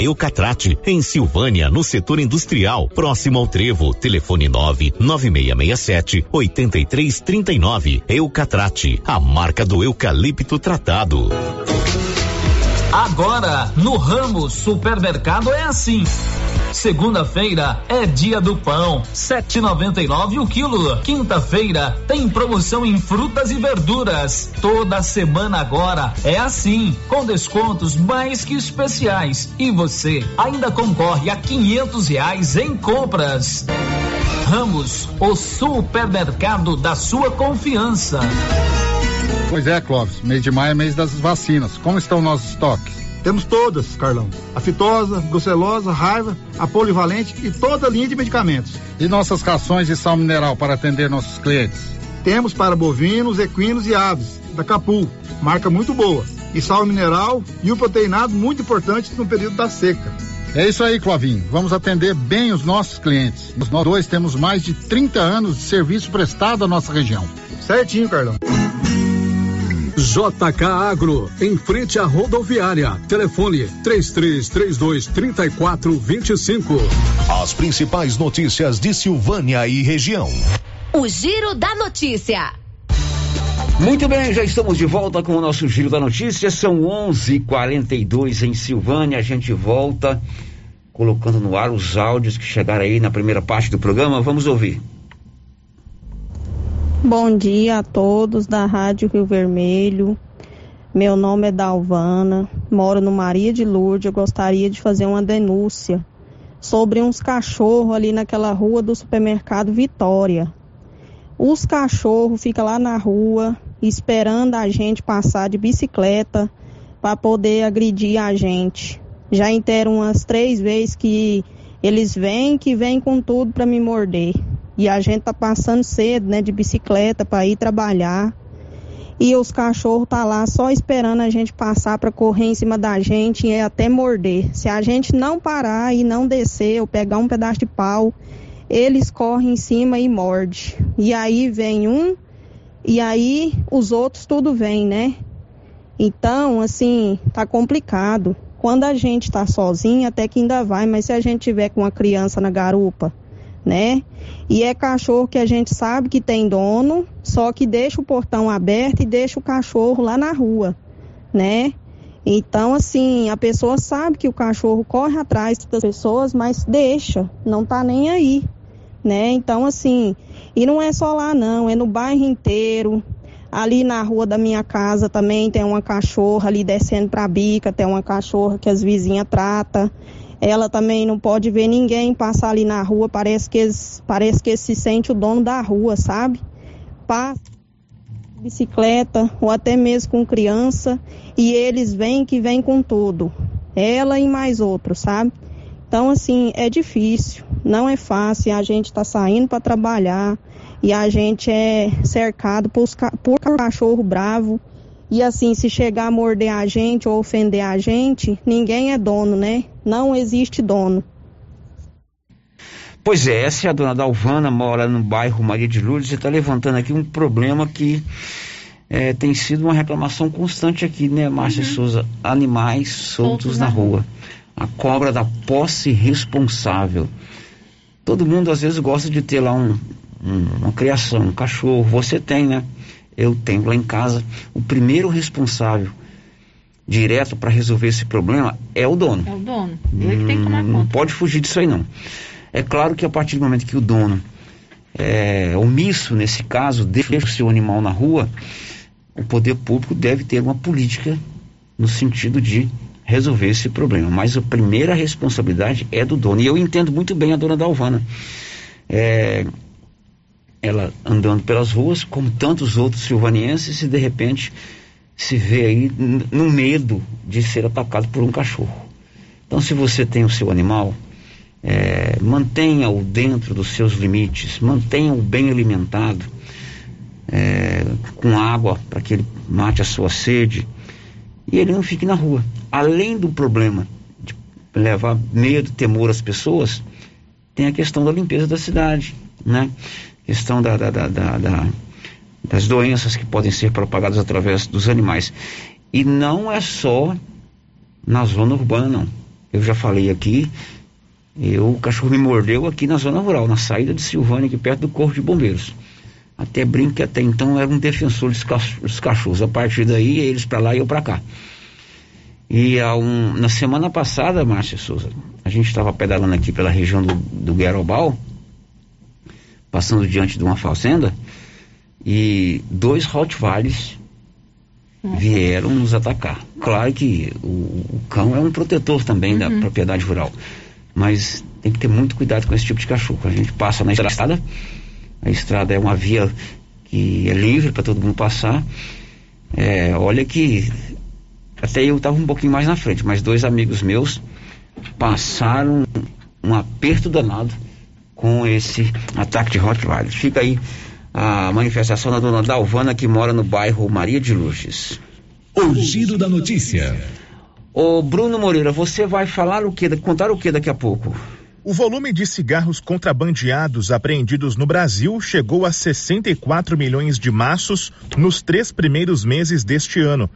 Eucatrate, em Silvânia, no setor industrial, próximo ao Trevo. Telefone 9 9667 8339. Eucatrate, a marca do eucalipto tratado. Agora, no Ramos Supermercado é assim. Segunda-feira é dia do pão, 7,99 o quilo. Quinta-feira tem promoção em frutas e verduras. Toda semana agora é assim, com descontos mais que especiais. E você ainda concorre a quinhentos reais em compras. Ramos, o supermercado da sua confiança. Pois é, Clóvis, mês de maio é mês das vacinas. Como estão nossos estoques? Temos todas, Carlão. A fitosa, brucelosa, raiva, a polivalente e toda a linha de medicamentos. E nossas rações de sal mineral para atender nossos clientes? Temos para bovinos, equinos e aves, da Capu, marca muito boa. E sal mineral e o proteinado muito importante no período da seca. É isso aí, Clovinho. Vamos atender bem os nossos clientes. Nós dois temos mais de 30 anos de serviço prestado à nossa região. Certinho, Carlão. JK Agro, em frente à rodoviária. Telefone 3332 3425. As principais notícias de Silvânia e região. O Giro da Notícia. Muito bem, já estamos de volta com o nosso Giro da Notícia. São 11:42 em Silvânia. A gente volta colocando no ar os áudios que chegaram aí na primeira parte do programa. Vamos ouvir. Bom dia a todos da Rádio Rio Vermelho. Meu nome é Dalvana, moro no Maria de Lourdes. Eu gostaria de fazer uma denúncia sobre uns cachorros ali naquela rua do supermercado Vitória. Os cachorros ficam lá na rua esperando a gente passar de bicicleta para poder agredir a gente. Já interam umas três vezes que eles vêm, que vêm com tudo para me morder. E a gente tá passando cedo, né, de bicicleta para ir trabalhar. E os cachorros tá lá só esperando a gente passar para correr em cima da gente e até morder. Se a gente não parar e não descer ou pegar um pedaço de pau, eles correm em cima e morde. E aí vem um e aí os outros tudo vem, né? Então, assim, tá complicado. Quando a gente tá sozinho, até que ainda vai, mas se a gente tiver com uma criança na garupa, né? E é cachorro que a gente sabe que tem dono, só que deixa o portão aberto e deixa o cachorro lá na rua, né? Então, assim, a pessoa sabe que o cachorro corre atrás das pessoas, mas deixa, não tá nem aí, né? Então, assim, e não é só lá não, é no bairro inteiro. Ali na rua da minha casa também tem uma cachorra ali descendo pra bica, tem uma cachorra que as vizinhas tratam. Ela também não pode ver ninguém passar ali na rua, parece que parece que se sente o dono da rua, sabe? Passa bicicleta ou até mesmo com criança e eles vêm que vêm com tudo. Ela e mais outros, sabe? Então assim, é difícil, não é fácil, a gente tá saindo para trabalhar e a gente é cercado por, por cachorro bravo. E assim, se chegar a morder a gente ou ofender a gente, ninguém é dono, né? Não existe dono. Pois é, essa é a dona Dalvana, mora no bairro Maria de Lourdes e está levantando aqui um problema que é, tem sido uma reclamação constante aqui, né, Márcia uhum. Souza? Animais soltos, soltos na, na rua. rua. A cobra da posse responsável. Todo mundo às vezes gosta de ter lá um, um, uma criação, um cachorro. Você tem, né? eu tenho lá em casa, o primeiro responsável direto para resolver esse problema é o dono. É o dono. Ele que tem que tomar conta. Não pode fugir disso aí não. É claro que a partir do momento que o dono é omisso nesse caso, deixa o seu animal na rua, o poder público deve ter uma política no sentido de resolver esse problema. Mas a primeira responsabilidade é do dono. E eu entendo muito bem a dona Dalvana. É, ela andando pelas ruas, como tantos outros silvanienses, e de repente se vê aí no medo de ser atacado por um cachorro. Então, se você tem o seu animal, é, mantenha-o dentro dos seus limites, mantenha-o bem alimentado, é, com água para que ele mate a sua sede e ele não fique na rua. Além do problema de levar medo, temor às pessoas, tem a questão da limpeza da cidade, né? Questão da, da, da, da das doenças que podem ser propagadas através dos animais. E não é só na zona urbana, não. Eu já falei aqui, eu, o cachorro me mordeu aqui na zona rural, na saída de Silvânia, aqui perto do Corpo de Bombeiros. Até brinco que até então era um defensor dos cachorros. A partir daí, eles para lá e eu para cá. E um, na semana passada, Márcia Souza, a gente estava pedalando aqui pela região do, do Guerobal, passando diante de uma fazenda, e dois Rottweilers vieram nos atacar. Claro que o, o cão é um protetor também uhum. da propriedade rural, mas tem que ter muito cuidado com esse tipo de cachorro. A gente passa na estrada, a estrada é uma via que é livre para todo mundo passar. É, olha que até eu estava um pouquinho mais na frente, mas dois amigos meus passaram um aperto danado com esse ataque de Rottweiler. Fica aí a manifestação da dona Dalvana que mora no bairro Maria de Lourdes. O giro da notícia. Ô Bruno Moreira, você vai falar o que, contar o que daqui a pouco? O volume de cigarros contrabandeados apreendidos no Brasil chegou a 64 milhões de maços nos três primeiros meses deste ano.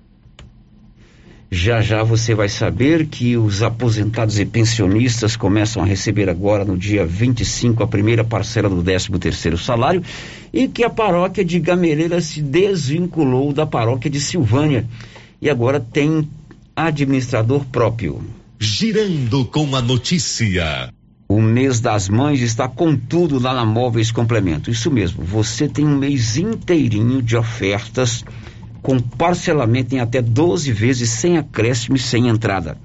Já já você vai saber que os aposentados e pensionistas começam a receber agora no dia 25 a primeira parcela do 13 terceiro salário e que a paróquia de Gameleira se desvinculou da paróquia de Silvânia e agora tem administrador próprio. Girando com a notícia. O mês das mães está com tudo lá na Móveis Complemento. Isso mesmo, você tem um mês inteirinho de ofertas com parcelamento em até 12 vezes sem acréscimo e sem entrada.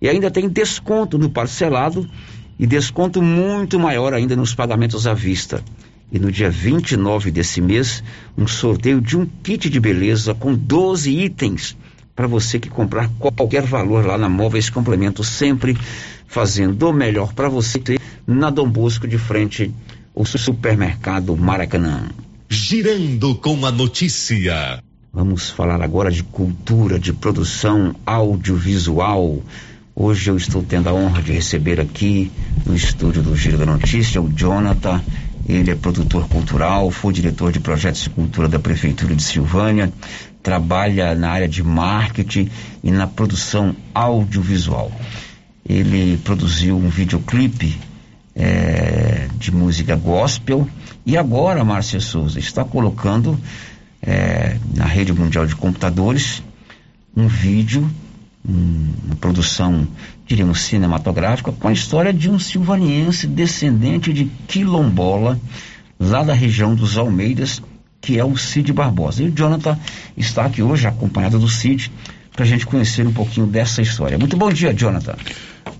E ainda tem desconto no parcelado e desconto muito maior ainda nos pagamentos à vista. E no dia 29 desse mês, um sorteio de um kit de beleza com 12 itens para você que comprar qualquer valor lá na Móveis Complemento, sempre fazendo o melhor para você na Dom Bosco de frente ao supermercado Maracanã. Girando com a notícia. Vamos falar agora de cultura, de produção audiovisual. Hoje eu estou tendo a honra de receber aqui no estúdio do Giro da Notícia o Jonathan. Ele é produtor cultural, foi diretor de projetos de cultura da Prefeitura de Silvânia, trabalha na área de marketing e na produção audiovisual. Ele produziu um videoclipe é, de música gospel e agora, Márcia Souza, está colocando é, na rede mundial de computadores um vídeo, um, uma produção, diríamos, cinematográfica, com a história de um silvaniense descendente de quilombola, lá da região dos Almeidas, que é o Cid Barbosa. E o Jonathan está aqui hoje, acompanhado do Cid, para a gente conhecer um pouquinho dessa história. Muito bom dia, Jonathan.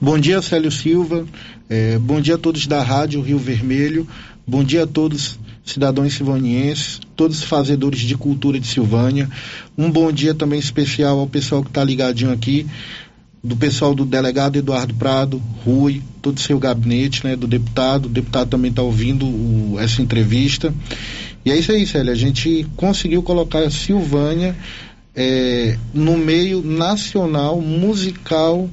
Bom dia, Célio Silva. É, bom dia a todos da Rádio Rio Vermelho. Bom dia a todos cidadãos silvanienses, todos os fazedores de cultura de Silvânia. Um bom dia também especial ao pessoal que está ligadinho aqui, do pessoal do delegado Eduardo Prado, Rui, todo o seu gabinete, né, do deputado. O deputado também está ouvindo o, essa entrevista. E é isso aí, Célia. A gente conseguiu colocar a Silvânia é, no meio nacional musical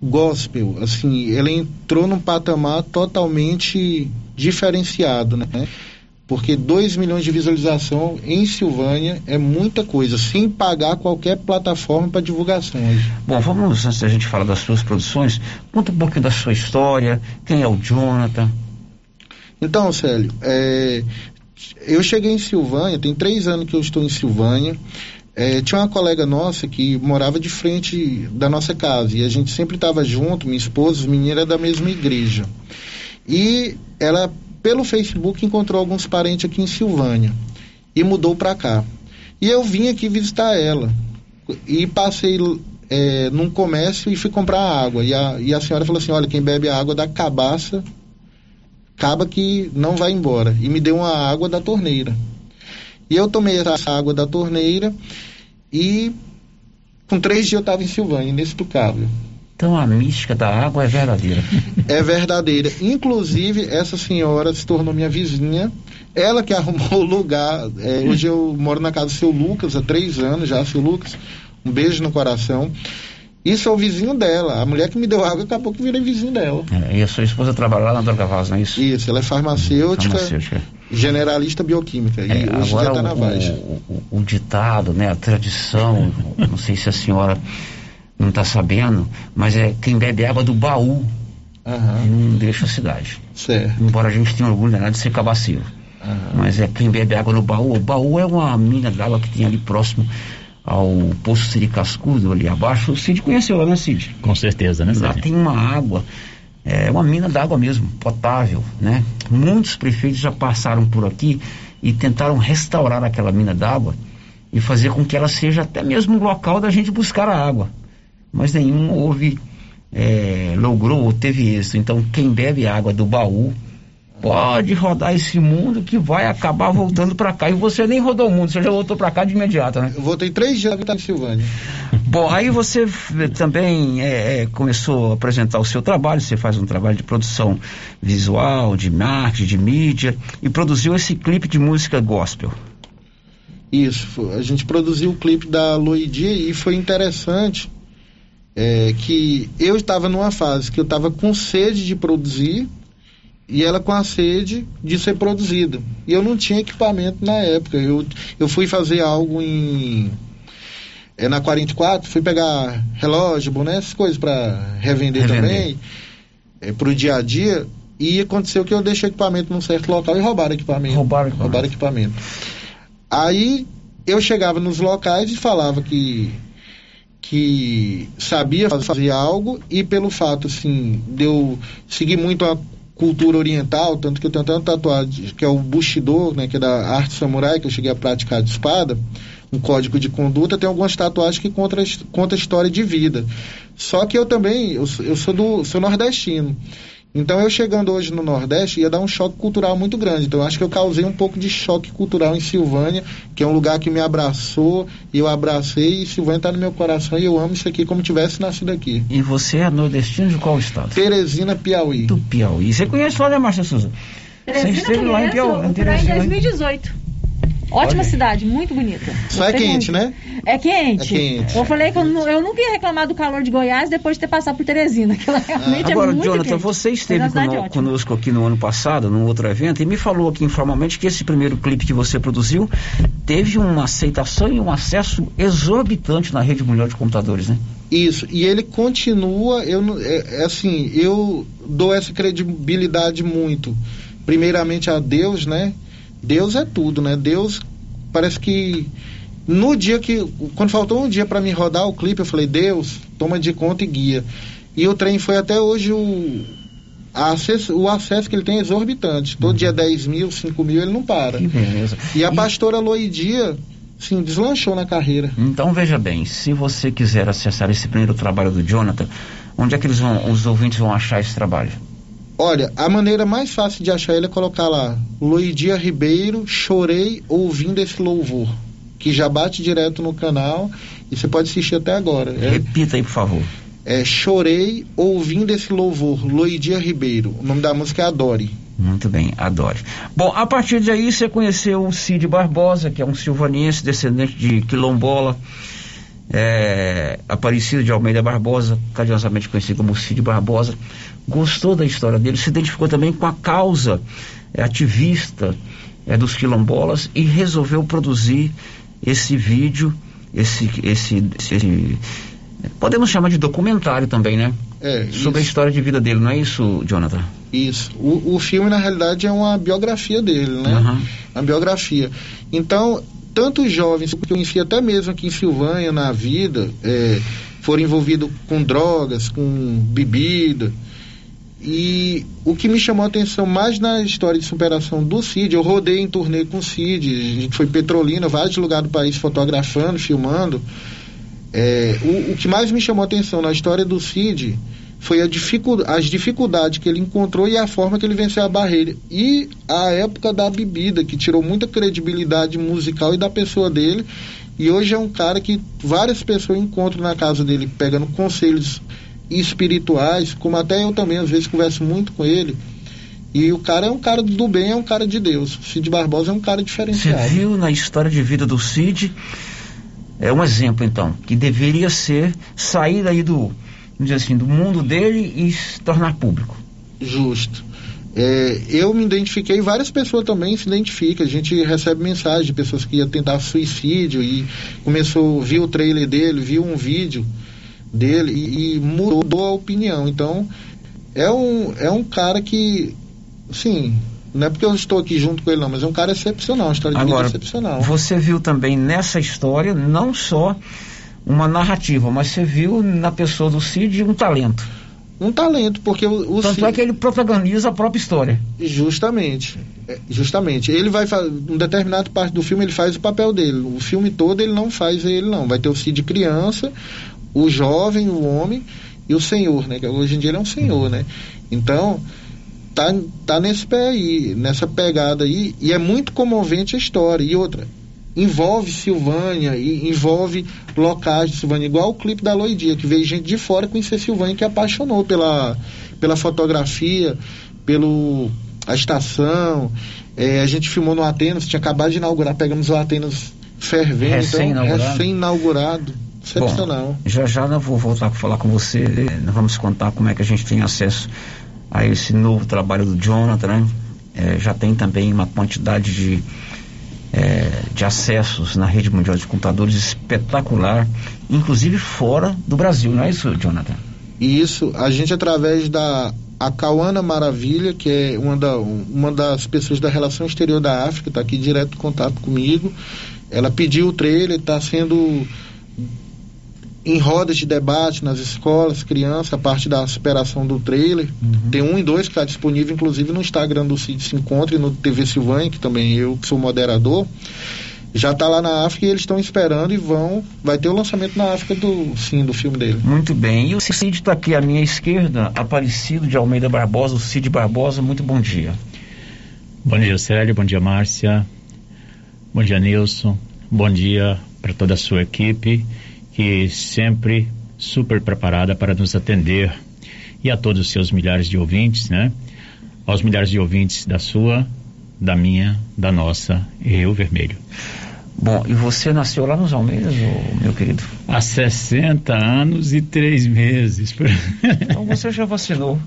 gospel. Assim, ela entrou num patamar totalmente diferenciado, né? Porque 2 milhões de visualização em Silvânia é muita coisa, sem pagar qualquer plataforma para divulgação hoje. Bom, vamos, antes da gente falar das suas produções, conta um pouquinho da sua história, quem é o Jonathan? Então, Célio, é, eu cheguei em Silvânia, tem três anos que eu estou em Silvânia, é, tinha uma colega nossa que morava de frente da nossa casa, e a gente sempre estava junto, minha esposa, os meninos da mesma igreja. E ela pelo Facebook encontrou alguns parentes aqui em Silvânia e mudou para cá. E eu vim aqui visitar ela e passei é, num comércio e fui comprar água. E a, e a senhora falou assim: olha, quem bebe a água da cabaça, acaba que não vai embora. E me deu uma água da torneira. E eu tomei essa água da torneira e com três dias eu estava em Silvânia, inexplicável. Então a mística da água é verdadeira. É verdadeira. Inclusive, essa senhora se tornou minha vizinha. Ela que arrumou o lugar. É, hoje eu moro na casa do seu Lucas há três anos já, seu Lucas. Um beijo no coração. E sou vizinho dela. A mulher que me deu água acabou que virei vizinho dela. É, e a sua esposa trabalha lá na Droga Vaz, não é isso? Isso, ela é farmacêutica, Farmacêutica. generalista bioquímica. E É, hoje agora já está na o, o- o ditado, né, a tradição, não sei se a senhora não está sabendo, mas é quem bebe água do baú não deixa a cidade. Certo. Embora a gente tenha orgulho danado de ser cabaceiro. Mas é quem bebe água no baú. O baú é uma mina d'água que tem ali próximo ao Poço Siri Cascudo, ali abaixo. O Cid conheceu lá, né, Cid? Com certeza, né, Lá Sérgio? tem uma água, é uma mina d'água mesmo, potável, né? Muitos prefeitos já passaram por aqui e tentaram restaurar aquela mina d'água e fazer com que ela seja até mesmo um local da gente buscar a água. Mas nenhum houve, é, logrou ou teve êxito. Então, quem bebe água do baú pode rodar esse mundo que vai acabar voltando para cá. E você nem rodou o mundo, você já voltou para cá de imediato, né? Eu voltei três dias em Silvânia. Bom, aí você também é, é, começou a apresentar o seu trabalho, você faz um trabalho de produção visual, de marketing, de mídia, e produziu esse clipe de música gospel. Isso, a gente produziu o clipe da Loidia e foi interessante é, que eu estava numa fase que eu estava com sede de produzir e ela com a sede de ser produzida. E eu não tinha equipamento na época. Eu, eu fui fazer algo em. É, na 44, fui pegar relógio, boné, essas coisas para revender, Revender. também, é, pro dia a dia. E aconteceu que eu deixei o equipamento num certo local e roubaram o equipamento. Roubaram o equipamento. Roubaram o equipamento. Aí eu chegava nos locais e falava que que sabia fazer algo e pelo fato assim de eu seguir muito a cultura oriental, tanto que eu tenho tanta tatuagem que é o Bushido, né, que é da arte samurai que eu cheguei a praticar de espada, um código de conduta, tem algumas tatuagens que conta, conta história de vida. Só que eu também, eu, eu sou do sou nordestino. Então eu chegando hoje no Nordeste ia dar um choque cultural muito grande. Então eu acho que eu causei um pouco de choque cultural em Silvânia, que é um lugar que me abraçou, e eu abracei, e Silvânia está no meu coração e eu amo isso aqui como tivesse nascido aqui. E você é nordestino de qual estado? Teresina, Piauí. Do Piauí. Você conhece lá, né, Márcia Souza? Você esteve lá em Piauí, em Eu fui lá em Teresina, hein? 2018. Ótima Olha. cidade, muito bonita. Só é quente, muito. né? É quente. É quente. Eu falei que eu, eu nunca ia reclamar do calor de Goiás depois de ter passado por Teresina, que ela realmente Agora, é muito Jonathan, quente. você é esteve uma cidade cono- ótima. conosco aqui no ano passado, num outro evento, e me falou aqui informalmente que esse primeiro clipe que você produziu teve uma aceitação e um acesso exorbitante na rede mundial de computadores, né? Isso, e ele continua, eu não- é, é assim, eu dou essa credibilidade muito, primeiramente a Deus, né? Deus é tudo, né? Deus parece que no dia que, quando faltou um dia para me rodar o clipe, eu falei, Deus, toma de conta e guia. E o trem foi até hoje o, acesso, o acesso que ele tem é exorbitante. Todo dia 10 mil, 5 mil, ele não para. Que beleza. E a pastora Loidia, sim, deslanchou na carreira. Então veja bem, se você quiser acessar esse primeiro trabalho do Jonathan, onde é que eles vão, os ouvintes vão achar esse trabalho? Olha, a maneira mais fácil de achar ele é colocar lá Loidia Ribeiro, chorei ouvindo esse louvor. Que já bate direto no canal e você pode assistir até agora. É, Repita aí, por favor. é Chorei ouvindo esse louvor, Loidia Ribeiro. O nome da música é Adore. Muito bem, adore. Bom, a partir daí você conheceu o Cid Barbosa, que é um silvanense, descendente de quilombola, é, Aparecido de Almeida Barbosa, carinhosamente conhecido como Cid Barbosa. Gostou da história dele, se identificou também com a causa é, ativista é, dos quilombolas e resolveu produzir esse vídeo, esse, esse, esse- podemos chamar de documentário também, né? É, Sobre a história de vida dele, não é isso, Jonathan? Isso. O, o filme, na realidade, é uma biografia dele, né? Aham. Uma biografia. Então, tantos jovens que eu conheci até mesmo aqui em Silvânia, na vida, é, foram envolvidos com drogas, com bebida. E o que me chamou a atenção mais na história de superação do Cid, eu rodei em turnê com o Cid, a gente foi Petrolina, vários lugares do país fotografando, filmando. É, o, o que mais me chamou a atenção na história do Cid foi a dificu as dificuldades que ele encontrou e a forma que ele venceu a barreira. E a época da bebida, que tirou muita credibilidade musical e da pessoa dele. E hoje é um cara que várias pessoas encontram na casa dele, pegando conselhos espirituais, como até eu também às vezes converso muito com ele. E o cara é um cara do bem, é um cara de Deus. Cid Barbosa é um cara diferenciado. Você viu na história de vida do Cid, é um exemplo então, que deveria ser sair aí do, vamos dizer assim, do mundo dele e se tornar público. Justo. É, eu me identifiquei, várias pessoas também se identificam. A gente recebe mensagem de pessoas que iam tentar suicídio e começou, viu o trailer dele, viu um vídeo dele e, e mudou a opinião. Então, é um, é um cara que, sim, não é porque eu estou aqui junto com ele, não, mas é um cara excepcional, uma história de Agora, vida excepcional. Você viu também nessa história não só uma narrativa, mas você viu na pessoa do Cid um talento. Um talento, porque o, o Tanto Cid... é que ele protagoniza a própria história. Justamente. É, justamente. Ele vai fazer. Em determinada parte do filme ele faz o papel dele. O filme todo ele não faz ele, não. Vai ter o Cid criança, o jovem, o homem e o senhor, né? Que hoje em dia ele é um senhor, né? Então, tá, tá nesse pé aí, nessa pegada aí, e é muito comovente a história. E outra, envolve Silvânia e envolve locais de Silvânia, igual o clipe da Loidia, que veio gente de fora conhecer Silvânia que apaixonou pela, pela fotografia, pelo a estação. É, a gente filmou no Atenas, tinha acabado de inaugurar, pegamos o Atenas fervendo, Recém-inaugurado. então, recém-inaugurado. Excepcional. Bom, já já eu vou voltar a falar com você, nós vamos contar como é que a gente tem acesso a esse novo trabalho do Jonathan, né? Eh, já tem também uma quantidade de, eh, de acessos na rede mundial de computadores espetacular, inclusive fora do Brasil, não é isso, Jonathan? E isso, a gente através da a Cauana Maravilha, que é uma, da, uma das pessoas da relação exterior da África, está aqui direto em contato comigo. Ela pediu o trailer, está sendo em rodas de debate nas escolas, crianças, a parte da superação do trailer. Tem um e dois que está disponível, inclusive, no Instagram do Cid Se Encontre e no TV Silvânia, que também eu que sou moderador. Já está lá na África e eles estão esperando e vão. Vai ter o lançamento na África do sim, do filme dele. Muito bem. E o Cid está aqui à minha esquerda, Aparecido de Almeida Barbosa, o Cid Barbosa, muito bom dia. Bom dia, Célio. Bom dia, Márcia. Bom dia, Nilson. Bom dia para toda a sua equipe, que sempre super preparada para nos atender. E a todos os seus milhares de ouvintes, né? Aos milhares de ouvintes da sua, da minha, da nossa Rio Vermelho. Bom, e você nasceu lá nos Almeidas, meu querido? Há 60 anos e 3 meses. Então você já vacinou.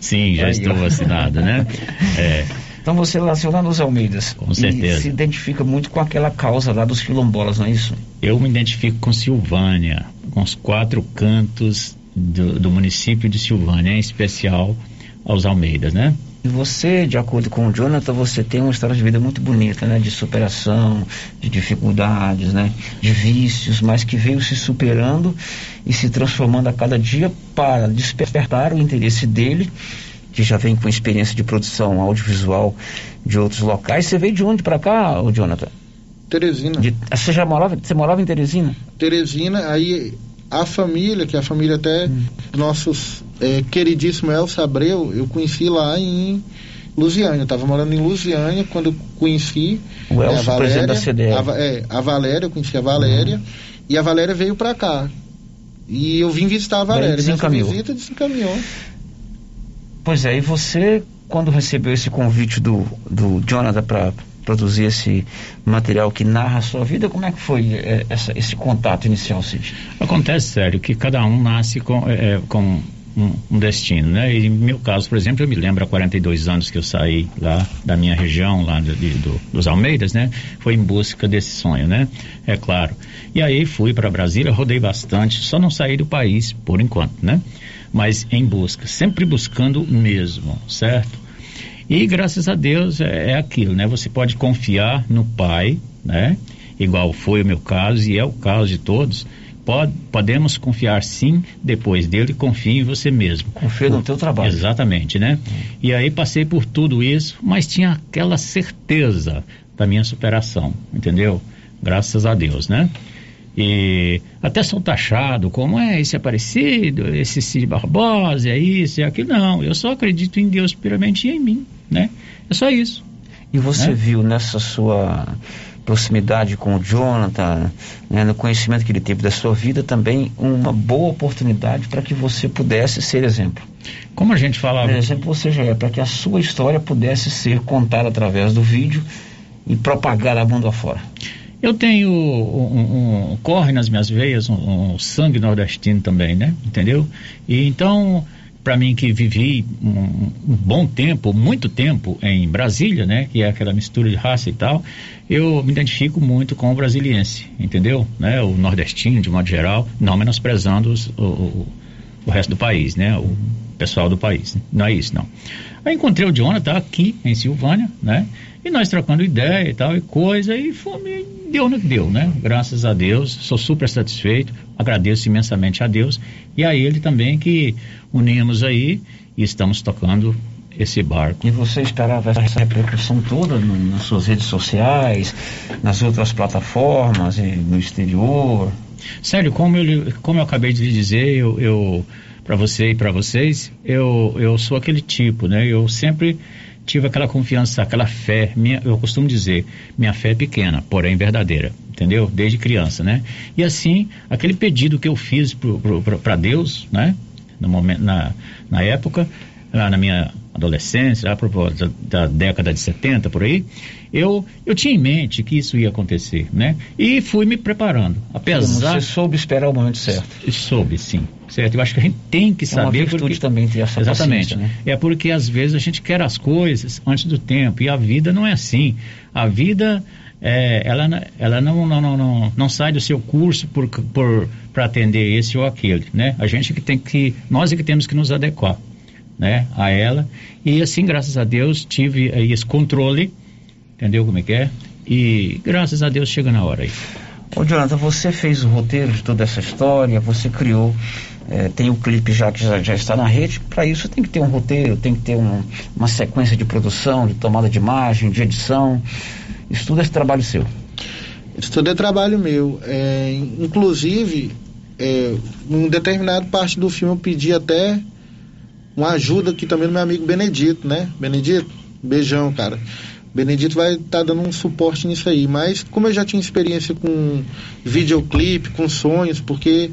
Sim, já Aí, estou ó. vacinado, né? É, Então você nasceu lá nos Almeidas. Com certeza. E se identifica muito com aquela causa lá dos quilombolas, não é isso? eu me identifico com Silvânia, com os quatro cantos do, do município de Silvânia, em especial aos Almeidas, né? E você, de acordo com o Jonathan, você tem uma história de vida muito bonita, né? De superação, de dificuldades, né? De vícios, mas que veio se superando e se transformando a cada dia para despertar o interesse dele, que já vem com experiência de produção audiovisual de outros locais. Você veio de onde para cá, o Jonathan? Teresina. De- você já morava, você morava em Teresina? Teresina, aí a família, que é a família até Hum. nossos é, queridíssimo Elcio Abreu, eu conheci lá em Lusiânia. Eu estava morando em Lusiânia quando conheci O é, Elcio, presidente da CDL. A, Va- é, a Valéria, eu conheci a Valéria, Uhum. e a Valéria veio para cá. E eu vim visitar a Valéria. Nessa desencaminhou. visita desencaminhou. Pois é, e você, quando recebeu esse convite do, do Jonathan para produzir esse material que narra a sua vida, como é que foi eh, essa- esse contato inicial, Cid? Acontece, sério, que cada um nasce com, é, é, com um, um destino, né? E no meu caso, por exemplo, eu me lembro há 42 anos que eu saí lá da minha região, lá de- de- do- dos Almeidas, né? Foi em busca desse sonho, né? É claro. E aí fui para Brasília, rodei bastante, só não saí do país por enquanto, né? Mas em busca, sempre buscando o mesmo, certo? E graças a Deus é, é aquilo, né? Você pode confiar no Pai, né? Igual foi o meu caso e é o caso de todos. Pode, podemos confiar sim, depois dele, confie em você mesmo. Confia no teu trabalho. Exatamente, né? E aí passei por tudo isso, mas tinha aquela certeza da minha superação, entendeu? Graças a Deus, né? E até sou taxado como é esse Aparecido, esse Cid Barbosa, é isso, é aquilo. Não, eu só acredito em Deus primeiramente e em mim, né? É só isso. E você né? viu nessa sua proximidade com o Jonathan, né, no conhecimento que ele teve da sua vida, também uma boa oportunidade para que você pudesse ser exemplo. Como a gente falava. exemplo você já é, para que a sua história pudesse ser contada através do vídeo e propagar a mundo afora. Eu tenho um, um, um corre nas minhas veias, um, um, sangue nordestino também, né? Entendeu? E então, para mim que vivi um, bom tempo, muito tempo em Brasília, né? Que é aquela mistura de raça e tal, eu me identifico muito com o brasiliense, entendeu? Né? O nordestino, de modo geral, não menosprezando os, o, o, o resto do país, né? O pessoal do país. Não é isso, não. Aí encontrei o Jonathan aqui em Silvânia, né? E nós trocando ideia e tal, e coisa, e foi, deu no que deu, né? Graças a Deus, sou super satisfeito, agradeço imensamente a Deus e a ele também que unimos aí e estamos tocando esse barco. E você esperava essa repercussão toda no, nas suas redes sociais, nas outras plataformas, no exterior? Sério, como eu, como eu acabei de lhe dizer, eu, eu para você e para vocês, eu, eu sou aquele tipo, né? Eu sempre tive aquela confiança, aquela fé, minha, eu costumo dizer, minha fé é pequena, porém verdadeira, entendeu? Desde criança, né? E assim, aquele pedido que eu fiz para Deus, né? No momento, na, na época, lá na minha adolescência, lá por da, da década de 70, por aí, eu, eu tinha em mente que isso ia acontecer, né? E fui me preparando. Apesar. Você soube esperar o momento certo. Soube, sim. Certo? Eu acho que a gente tem que saber. É uma porque... também ter essa Exatamente. Né? É porque às vezes a gente quer as coisas antes do tempo. E a vida não é assim. A vida. É, ela, ela não, não, não, não, não sai do seu curso por, por, para atender esse ou aquele, né? A gente que tem que, nós é que temos que nos adequar, né? A ela, e assim, graças a Deus, tive aí esse controle, Entendeu como é que é? E graças a Deus chega na hora aí. Ô Jonathan, você fez o roteiro de toda essa história, você criou, é, tem o clipe já que já, já está na rede, para isso tem que ter um roteiro, tem que ter um, uma sequência de produção, de tomada de imagem, de edição. Isso tudo é trabalho seu. Isso tudo é trabalho meu. É, inclusive, é, em determinada parte do filme eu pedi até uma ajuda aqui também do meu amigo Benedito, né? Benedito, beijão, cara. Benedito vai estar tá dando um suporte nisso aí. Mas como eu já tinha experiência com videoclipe, com sonhos, porque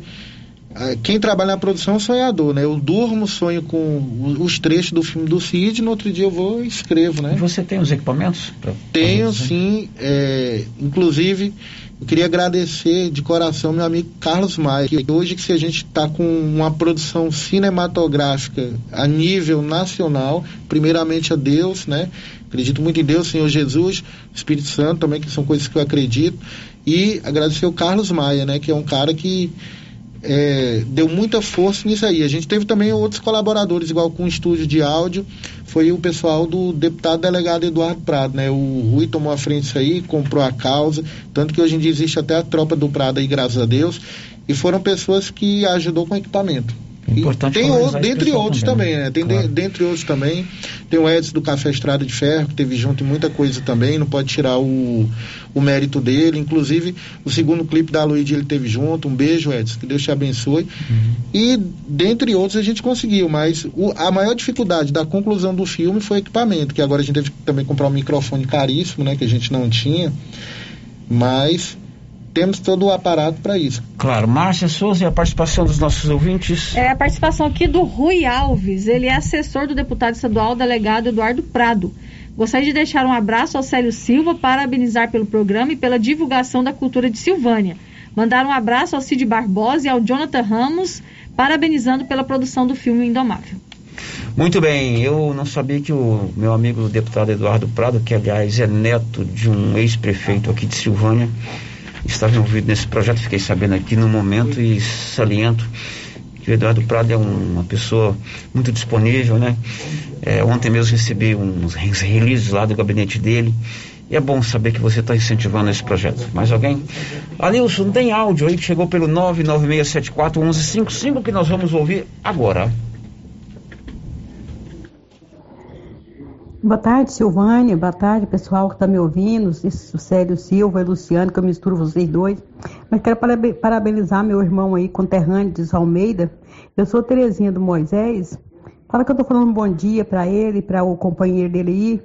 quem trabalha na produção é um sonhador, né? Eu durmo, sonho com os trechos do filme do Cid, no outro dia eu vou e escrevo, né? Você tem os equipamentos? Pra, Tenho, sim. É, inclusive, eu queria agradecer de coração meu amigo Carlos Maia, que hoje que a gente está com uma produção cinematográfica a nível nacional, primeiramente a Deus, né? Acredito muito em Deus, Senhor Jesus, Espírito Santo também, que são coisas que eu acredito. E agradecer o Carlos Maia, né? Que é um cara que é, deu muita força nisso aí. A gente teve também outros colaboradores, igual com o estúdio de áudio, foi o pessoal do deputado delegado Eduardo Prado, né? O Rui tomou a frente disso aí, comprou a causa, tanto que hoje em dia existe até a tropa do Prado aí, graças a Deus, e foram pessoas que ajudou com equipamento. Importante tem outro, dentre outros também, também né? Tem claro. de, dentre outros também. Tem o Edson do Café Estrada de Ferro, que teve junto em muita coisa também, não pode tirar o, o mérito dele. Inclusive, o segundo clipe da Luíde ele teve junto. Um beijo, Edson, que Deus te abençoe. Uhum. E dentre outros a gente conseguiu, mas o, a maior dificuldade da conclusão do filme foi o equipamento, que agora a gente teve que também comprar um microfone caríssimo, né? Que a gente não tinha. Mas temos todo o aparato para isso. Claro. Márcia Souza e a participação dos nossos ouvintes. É a participação aqui do Rui Alves. Ele é assessor do deputado estadual delegado Eduardo Prado. Gostaria de deixar um abraço ao Célio Silva, parabenizar pelo programa e pela divulgação da cultura de Silvânia. Mandar um abraço ao Cid Barbosa e ao Jonathan Ramos, parabenizando pela produção do filme Indomável. Muito bem, eu não sabia que o meu amigo o deputado Eduardo Prado, que aliás é neto de um ex-prefeito aqui de Silvânia, estava envolvido nesse projeto, fiquei sabendo aqui no momento e saliento que o Eduardo Prado é um, uma pessoa muito disponível, né? É, ontem mesmo recebi uns releases lá do gabinete dele. E é bom saber que você está incentivando esse projeto. Mais alguém? Alilson, tem áudio aí que chegou pelo 996741155 que nós vamos ouvir agora. Boa tarde, Silvânia. Boa tarde, pessoal que está me ouvindo. O Célio Silva e Luciano, que eu misturo vocês dois. Mas quero parabenizar meu irmão aí, conterrâneo de Almeida. Eu sou Terezinha do Moisés. Fala que eu estou falando um bom dia para ele, para o companheiro dele aí,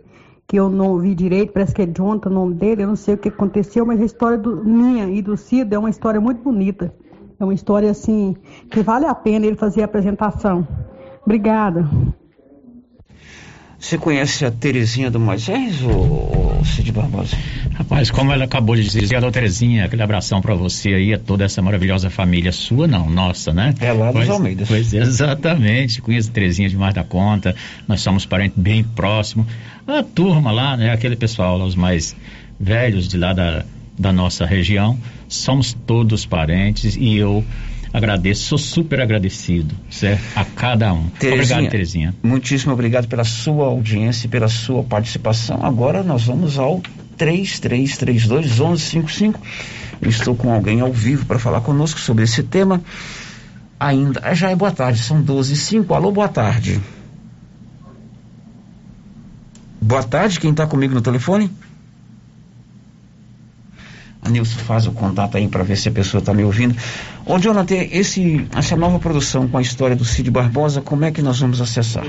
que eu não ouvi direito, parece que é Jonathan o nome dele, eu não sei o que aconteceu, mas a história do, minha e do Cida é uma história muito bonita. É uma história assim que vale a pena ele fazer a apresentação. Obrigada. Você conhece a Terezinha do Moisés, ou, ou Cid Barbosa? Rapaz, como ela acabou de dizer, a Terezinha, aquele abração para você aí, a toda essa maravilhosa família sua, não, nossa, né? É lá dos Almeidas. Pois exatamente, conheço a Terezinha demais da conta, nós somos parentes bem próximos. A turma lá, né, aquele pessoal lá, os mais velhos de lá da, da nossa região, somos todos parentes e eu agradeço, sou super agradecido, certo? A cada um. Terezinha, obrigado, Terezinha. Muitíssimo obrigado pela sua audiência e pela sua participação. Agora nós vamos ao 3332 1155. Estou com alguém ao vivo para falar conosco sobre esse tema. Ainda, já é boa tarde, são 12 e 5. Alô, boa tarde. Boa tarde, quem está comigo no telefone? A Nilson faz o contato aí para ver se a pessoa está me ouvindo. Ô, Jonathan, esse, essa nova produção com a história do Cid Barbosa, como é que nós vamos acessar?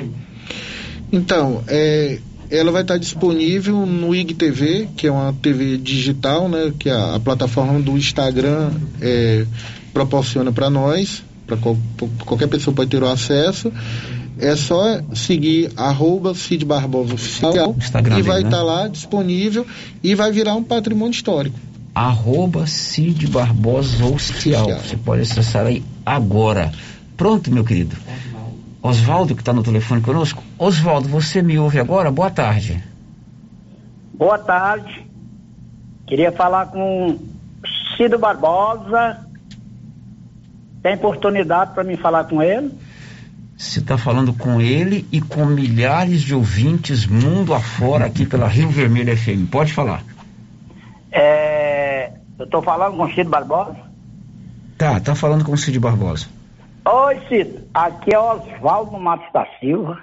Então, é, ela vai estar disponível no IGTV, que é uma TV digital, né, que a, a plataforma do Instagram é, proporciona para nós, para qual, qualquer pessoa pode ter o acesso. É só seguir arroba Cid Barbosa Oficial Instagram e vai dele, né? estar lá disponível e vai virar um patrimônio histórico. Arroba Cid Barbosa Oficial. Você pode acessar aí agora. Pronto, meu querido. Oswaldo, que está no telefone conosco. Oswaldo, você me ouve agora? Boa tarde. Boa tarde. Queria falar com Cido Barbosa. Tem oportunidade para mim falar com ele? Você está falando com ele e com milhares de ouvintes mundo afora aqui pela Rio Vermelho FM. Pode falar. É, eu estou falando com Cido Barbosa. Tá, tá falando com o Cid Barbosa. Oi, Cido. Aqui é Oswaldo Matos da Silva.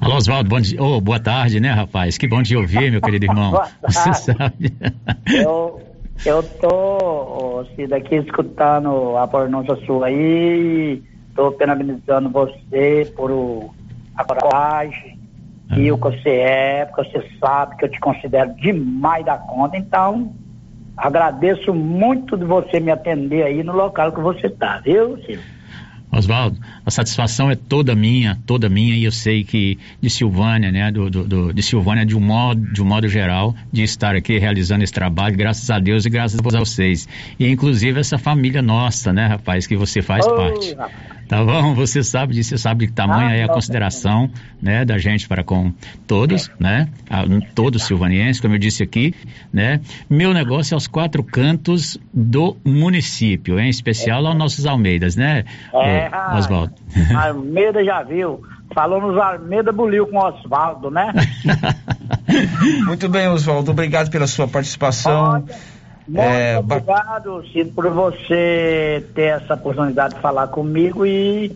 Alô, Oswaldo, bom dia. Oh, boa tarde, né, rapaz? Que bom te ouvir, meu querido irmão. Boa Você tarde. sabe. Eu, eu tô, ô, Cido, aqui escutando a pronúncia sua aí. Estou parabenizando você por o, a coragem e o que você é, porque você sabe que eu te considero demais da conta. Então, agradeço muito de você me atender aí no local que você tá, viu, Cido? Oswaldo, a satisfação é toda minha, toda minha, e eu sei que de Silvânia, né, do, do- de Silvânia de um, modo, de um modo geral, de estar aqui realizando esse trabalho, graças a Deus e graças a vocês. E inclusive essa família nossa, né, rapaz, que você faz Ô, parte. rapaz. Tá bom? Você sabe disso, você sabe de que tamanho Ah, é a consideração, né, da gente para com todos, né, a- todos silvanienses, como eu disse aqui, né. Meu negócio é aos quatro cantos do município, em especial aos nossos Almeidas, né, É, ô, Oswaldo? Almeida já viu. Falou nos Almeida Buliu com Oswaldo, né? Muito bem, Oswaldo. Obrigado pela sua participação. Muito É, ba- obrigado, Cid, por você ter essa oportunidade de falar comigo e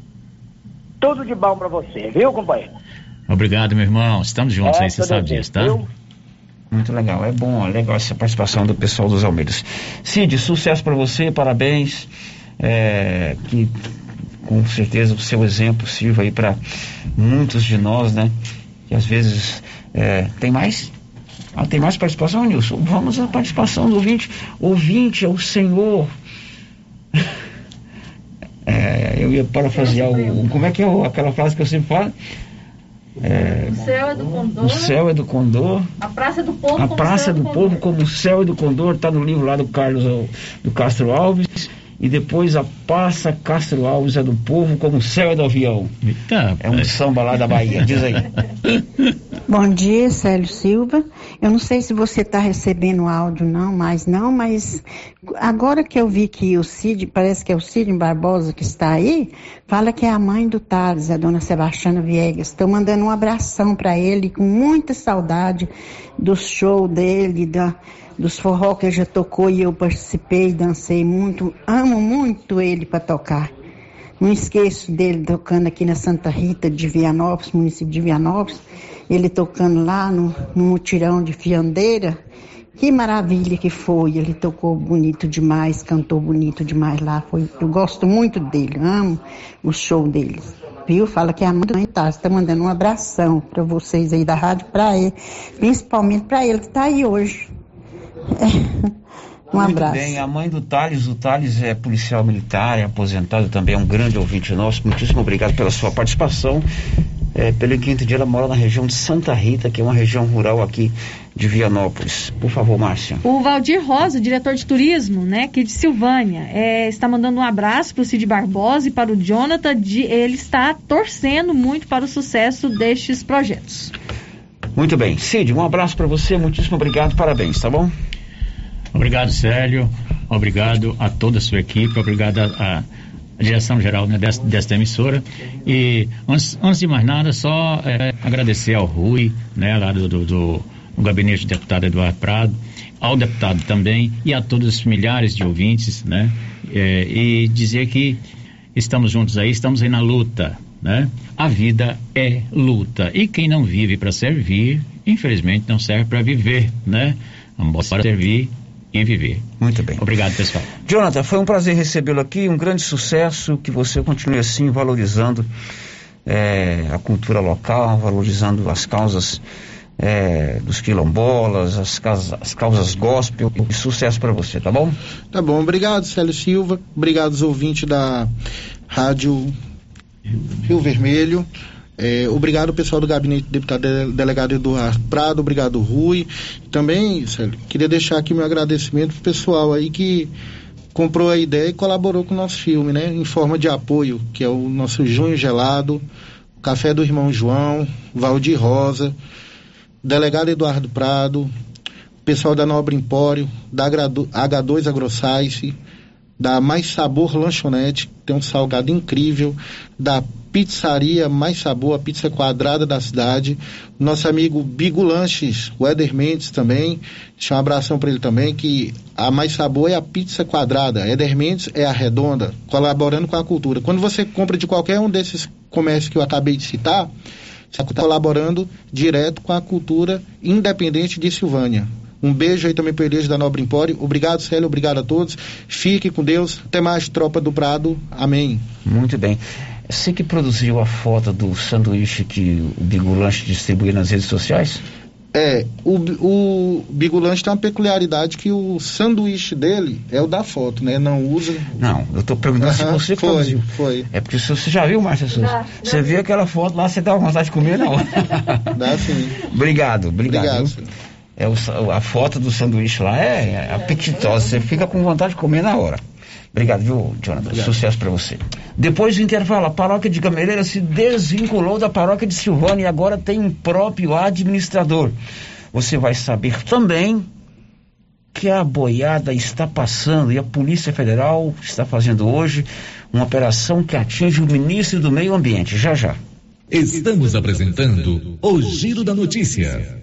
tudo de bom pra você, viu, companheiro? Obrigado, meu irmão. Estamos juntos É, aí, você sabe disso, tá? viu? Muito legal, é bom, é legal essa participação do pessoal dos Almeidas. Cid, sucesso para você, parabéns. É, que com certeza o seu exemplo sirva aí para muitos de nós, né? Que às vezes é, tem mais. Ah, tem mais participação, Nilson? Vamos à participação do ouvinte. Ouvinte é o Senhor. É, eu ia parafrasear o. Como é que é aquela frase que eu sempre falo? É, O céu é do condor. o céu é do condor. A praça é do povo. A como Praça céu do condor. Povo como o Céu e do Condor está no livro lá do Carlos do Castro Alves. E depois a Praça Castro Alves é do Povo como o Céu é do Avião. é um samba lá da Bahia, diz aí. Bom dia, Célio Silva. Eu não sei se você está recebendo áudio, não, mas não, mas agora que eu vi que o Cid, parece que é o Cid Barbosa que está aí, fala que é a mãe do Thales, a dona Sebastiana Viegas. Estou mandando um abração para ele, com muita saudade do show dele, da, dos forró que ele já tocou e eu participei, dancei muito. Amo muito ele para tocar. Não esqueço dele tocando aqui na Santa Rita de Vianópolis, município de Vianópolis. Ele tocando lá no, no mutirão de fiandeira. Que maravilha que foi. Ele tocou bonito demais, cantou bonito demais lá. Foi, eu gosto muito dele, amo o show deles. viu? Fala que a mãe tá, está mandando um abração para vocês aí da rádio, para ele, principalmente para ele que está aí hoje. É. Um Muito abraço. bem, a mãe do Thales, o Thales é policial militar, é aposentado também, é um grande ouvinte nosso. Muitíssimo obrigado pela sua participação. É, pelo eu entendi, ela mora na região de Santa Rita, que é uma região rural aqui de Vianópolis. Por favor, Márcia. O Valdir Rosa, diretor de turismo, né, aqui de Silvânia, é, está mandando um abraço para o Cid Barbosa e para o Jonathan. De, ele está torcendo muito para o sucesso destes projetos. Muito bem. Cid, um abraço para você, muitíssimo obrigado, parabéns, tá bom? Obrigado, Célio. Obrigado a toda a sua equipe. Obrigado à direção geral né, desta, desta, emissora. E antes, antes, de mais nada, só é, agradecer ao Rui, né, lá do, do, do gabinete do deputado Eduardo Prado, ao deputado também e a todos os milhares de ouvintes, né? É, e dizer que estamos juntos aí, estamos aí na luta, né? A vida é luta. E quem não vive para servir, infelizmente não serve para viver, né? Vamos servir e viver. Muito bem. Obrigado, pessoal. Jonathan, foi um prazer recebê-lo aqui, um grande sucesso, que você continue assim valorizando é, a cultura local, valorizando as causas é, dos quilombolas, as, causas, as causas gospel, e sucesso para você, tá bom? Tá bom, obrigado Célio Silva, obrigado aos ouvintes da Rádio Rio Vermelho. É, obrigado pessoal do gabinete do deputado delegado Eduardo Prado, obrigado Rui. Também, Célio, queria deixar aqui meu agradecimento pro pessoal aí que comprou a ideia e colaborou com o nosso filme, né? Em forma de apoio, que é o nosso Junho Gelado, Café do Irmão João, Valdir Rosa, delegado Eduardo Prado, pessoal da Nobre Empório, da H2 AgroScience, da Mais Sabor Lanchonete, tem um salgado incrível, da Pizzaria Mais Sabor, a pizza quadrada da cidade, nosso amigo Bigo Lanches, o Éder Mendes também, deixa um abração para ele também, que a Mais Sabor é a pizza quadrada, Éder Mendes é a redonda, colaborando com a cultura. Quando você compra de qualquer um desses comércios que eu acabei de citar, você está colaborando direto com a cultura independente de Silvânia. Um beijo aí também para Elias da Nobre Empório. Obrigado, Célio. Obrigado a todos. Fique com Deus. Até mais, tropa do Prado. Amém. Muito bem. Você que produziu a foto do sanduíche que o Bigulanche distribuía nas redes sociais? É, o, o Bigulanche tem uma peculiaridade que o sanduíche dele é o da foto, né? Não usa. Não, eu tô perguntando se você foi, produziu. Foi. É porque você já viu, Márcia Souza? Você viu aquela foto lá, você dá vontade de comer, não? Dá sim. obrigado, obrigado. Obrigado. É o, a foto do sanduíche lá é, é apetitosa, você fica com vontade de comer na hora. Obrigado, viu, Jonathan? Obrigado. Sucesso para você. Depois do intervalo, a paróquia de Gameleira se desvinculou da paróquia de Silvânia e agora tem um próprio administrador. Você vai saber também que a boiada está passando e a Polícia Federal está fazendo hoje uma operação que atinge o ministro do Meio Ambiente. Já já. Estamos apresentando o Giro da Notícia.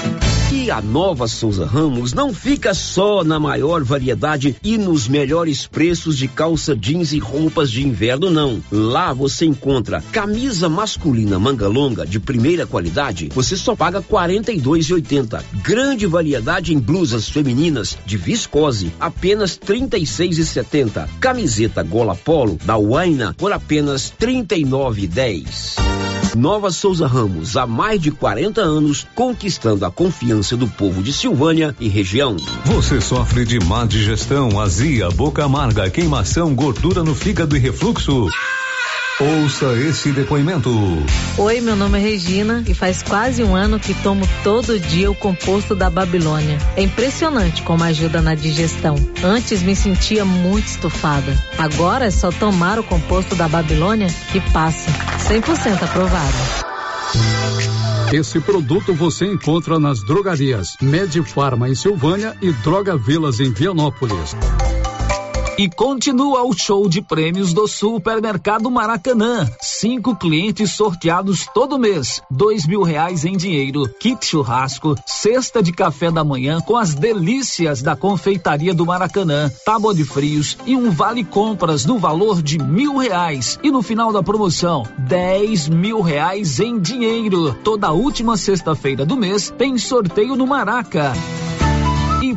E a nova Souza Ramos não fica só na maior variedade e nos melhores preços de calça jeans e roupas de inverno, não. Lá você encontra camisa masculina manga longa de primeira qualidade, você só paga R$ 42,80. Grande variedade em blusas femininas de viscose, apenas R$ 36,70. Camiseta gola polo da Waina por apenas R$ 39,10. Nova Souza Ramos, há mais de 40 anos, conquistando a confiança do povo de Silvânia e região. Você sofre de má digestão, azia, boca amarga, queimação, gordura no fígado e refluxo? Ouça esse depoimento. Oi, meu nome é Regina e faz quase um ano que tomo todo dia o composto da Babilônia. É impressionante como ajuda na digestão. Antes me sentia muito estufada. Agora é só tomar o composto da Babilônia que passa. 100% aprovado. Esse produto você encontra nas drogarias Medifarma em Silvânia e Droga Vilas em Vianópolis. E continua o show de prêmios do Supermercado Maracanã. Cinco clientes sorteados todo mês. Dois mil reais em dinheiro, kit churrasco, cesta de café da manhã com as delícias da confeitaria do Maracanã, tábua de frios e um vale compras no valor de mil reais. E no final da promoção, dez mil reais em dinheiro. Toda última sexta-feira do mês tem sorteio no Maraca.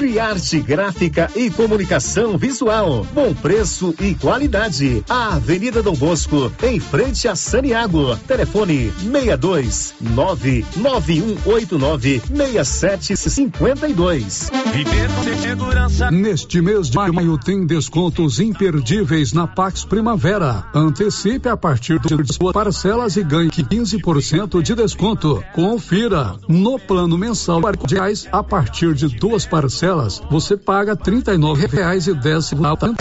Criarte Gráfica e Comunicação Visual. Bom preço e qualidade. A Avenida Dom Bosco, em frente a Saniago. Telefone 62 99189 6752. Neste mês de maio tem descontos imperdíveis na Pax Primavera. Antecipe a partir de suas parcelas e ganhe 15% de desconto. Confira no plano mensal de reais a partir de duas parcelas você paga dez centavos.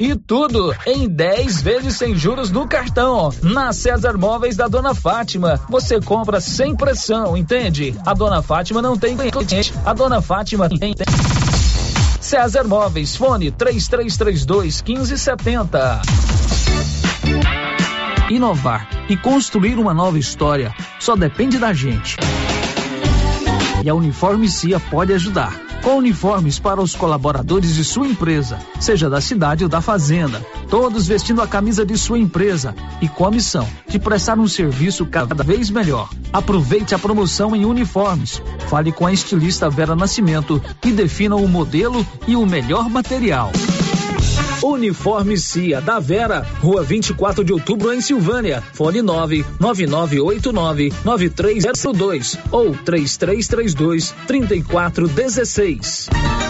E tudo em 10 vezes sem juros no cartão. Na César Móveis da Dona Fátima, você compra sem pressão, entende? A Dona Fátima não tem cliente. A Dona Fátima tem. César Móveis, fone 3332 1570. Inovar e construir uma nova história só depende da gente. E a Uniforme Cia pode ajudar com uniformes para os colaboradores de sua empresa, seja da cidade ou da fazenda, todos vestindo a camisa de sua empresa e com a missão de prestar um serviço cada vez melhor. Aproveite a promoção em uniformes. Fale com a estilista Vera Nascimento e defina o modelo e o melhor material. Uniforme Cia da Vera, Rua 24 de Outubro em Silvânia. Fone 99989 9302 ou 3332 3416.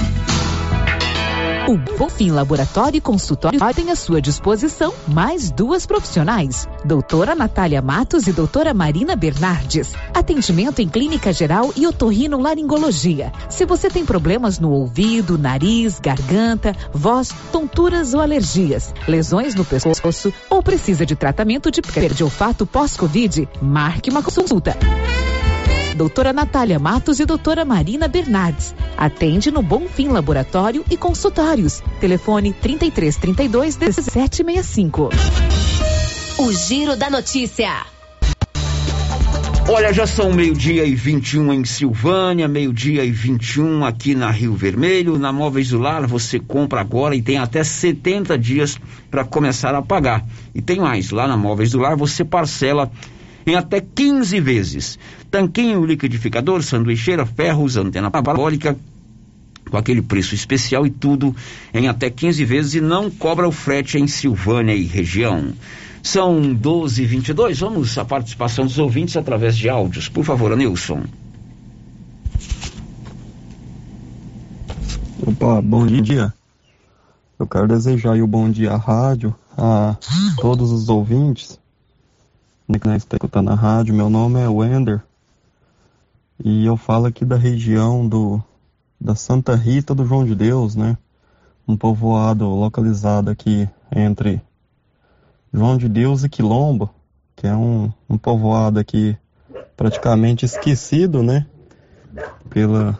O Bofim Laboratório e Consultório tem à sua disposição mais duas profissionais, doutora Natália Matos e doutora Marina Bernardes. Atendimento em clínica geral e otorrinolaringologia. Se você tem problemas no ouvido, nariz, garganta, voz, tonturas ou alergias, lesões no pescoço ou precisa de tratamento de perda de olfato pós-Covid, marque uma consulta doutora Natália Matos e doutora Marina Bernardes. Atende no Bonfim Laboratório e Consultórios. Telefone 33 32 1765. O Giro da Notícia. Olha, já são meio-dia e 21 em Silvânia, meio-dia e 21 aqui na Rio Vermelho. Na Móveis do Lar você compra agora e tem até 70 dias para começar a pagar. E tem mais, lá na Móveis do Lar você parcela em até 15 vezes. Tanquinho liquidificador, sanduicheira, ferros, antena parabólica, com aquele preço especial e tudo em até 15 vezes e não cobra o frete em Silvânia e região. São 12 e 22 Vamos à participação dos ouvintes através de áudios. Por favor, Nilson. Opa, bom dia. Eu quero desejar o bom dia à rádio, a todos os ouvintes né, que está escutando a rádio. Meu nome é Wender e eu falo aqui da região do da Santa Rita do João de Deus, né? Um povoado localizado aqui entre João de Deus e Quilombo, que é um, um povoado aqui praticamente esquecido, né? Pela,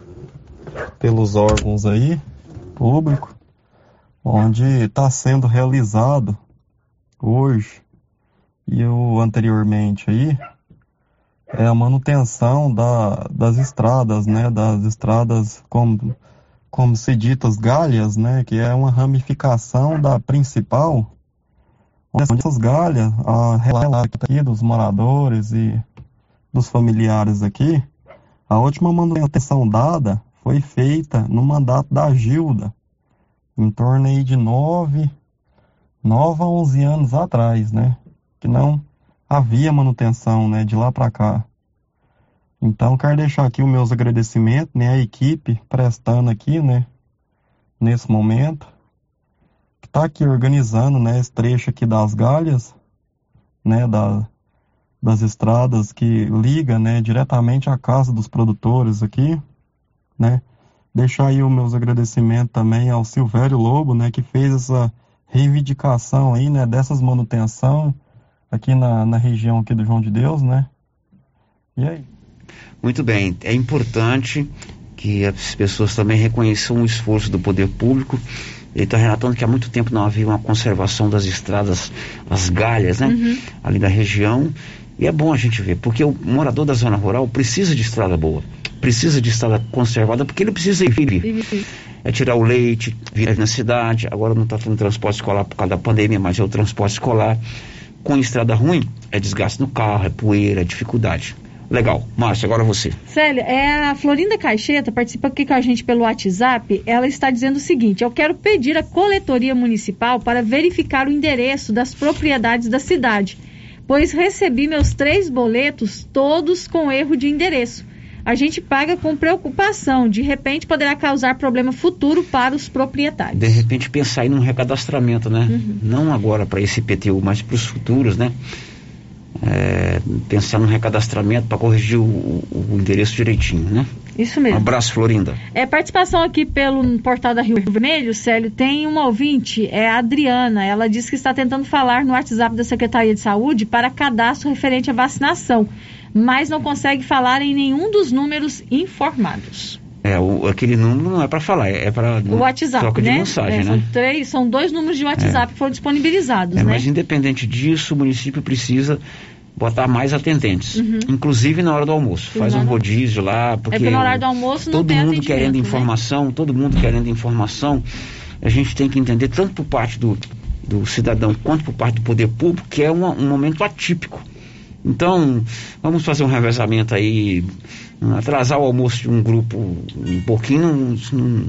pelos órgãos aí, público, onde está sendo realizado hoje e o anteriormente aí é a manutenção da, das estradas, né? Das estradas como, como se ditas galhas, né? Que é uma ramificação da principal onde essas galhas, a relato aqui dos moradores e dos familiares aqui, a última manutenção dada foi feita no mandato da Gilda, em torno aí de 9, 9 a 11 anos atrás, né? Que não havia manutenção, né, de lá para cá. Então, quero deixar aqui os meus agradecimentos, né, à equipe prestando aqui, né, nesse momento está aqui organizando, né, esse trecho aqui das galhas, né, da, das estradas que liga, né, diretamente à casa dos produtores aqui, né. Deixar aí os meus agradecimentos também ao Silvério Lobo, né, que fez essa reivindicação aí, né, dessas manutenção aqui na, na região aqui do João de Deus, né. E aí? Muito bem, é importante que as pessoas também reconheçam o esforço do poder público ele está relatando que há muito tempo não havia uma conservação das estradas, as galhas, né? Uhum. Ali da região. E é bom a gente ver, porque o morador da zona rural precisa de estrada boa, precisa de estrada conservada, porque ele precisa ir. É tirar o leite, vir na cidade. Agora não está tendo transporte escolar por causa da pandemia, mas é o transporte escolar. Com estrada ruim, é desgaste no carro, é poeira, é dificuldade. Legal. Márcia, agora você. Célia, é a Florinda Caixeta, participa aqui com a gente pelo WhatsApp. Ela está dizendo o seguinte: eu quero pedir à coletoria municipal para verificar o endereço das propriedades da cidade, pois recebi meus três boletos todos com erro de endereço. A gente paga com preocupação, de repente poderá causar problema futuro para os proprietários. De repente pensar em um recadastramento, né? Uhum. Não agora para esse IPTU, mas para os futuros, né? É, pensar no recadastramento para corrigir o, o, endereço direitinho, né? Isso mesmo. Um abraço, Florinda. É, participação aqui pelo portal da Rio Vermelho, Célio, tem uma ouvinte, é a Adriana. Ela diz que está tentando falar no WhatsApp da Secretaria de Saúde para cadastro referente à vacinação, mas não consegue falar em nenhum dos números informados. É, o, aquele número não é para falar, é, é para o WhatsApp, troca né? de mensagem, é, né? São, três, são dois números de WhatsApp é. que foram disponibilizados, é, né? Mas independente disso, o município precisa botar mais atendentes, uhum. inclusive na hora do almoço. Faz um rodízio lá, porque, é porque na hora do almoço todo mundo querendo né? informação, todo mundo querendo informação. A gente tem que entender tanto por parte do, do cidadão quanto por parte do poder público que é uma, um momento atípico. Então, vamos fazer um revezamento aí, atrasar o almoço de um grupo um pouquinho, não, não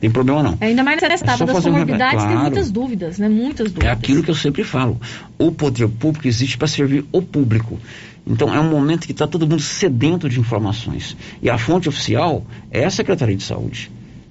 tem problema não. Ainda mais nessa etapa é das comorbidades, um claro, tem muitas dúvidas, né? Muitas dúvidas. É aquilo que eu sempre falo. O poder público existe para servir o público. Então é um momento que está todo mundo sedento de informações. E a fonte oficial é a Secretaria de Saúde.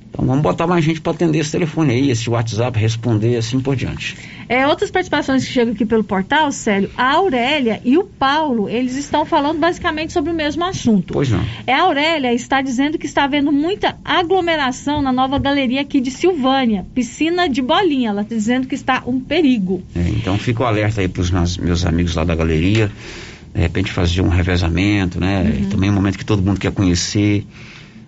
Então vamos botar mais gente para atender esse telefone aí, esse WhatsApp, responder assim por diante. É, outras participações que chegam aqui pelo portal, Célio, a Aurélia e o Paulo, eles estão falando basicamente sobre o mesmo assunto. Pois não. É, a Aurélia está dizendo que está havendo muita aglomeração na nova galeria aqui de Silvânia, piscina de bolinha. Ela está dizendo que está um perigo. É, então fico alerta aí para os meus amigos lá da galeria, de repente fazer um revezamento, né? Uhum. Também é um momento que todo mundo quer conhecer.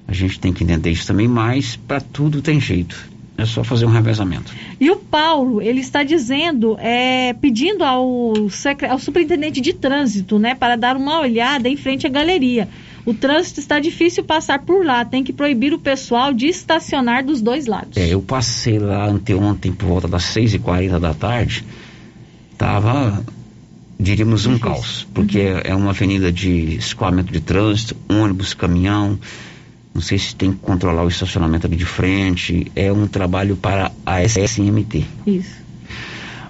A gente tem que entender isso também, mas para tudo tem jeito. É só fazer um revezamento. E o Paulo, ele está dizendo, é, pedindo ao, ao superintendente de trânsito, né, para dar uma olhada em frente à galeria. O trânsito está difícil passar por lá, tem que proibir o pessoal de estacionar dos dois lados. É, eu passei lá anteontem por volta das 6h40 da tarde, tava, diríamos, um caos, porque é, é uma avenida de escoamento de trânsito, ônibus, caminhão, não sei se tem que controlar o estacionamento ali de frente, é um trabalho para a SMT. Isso.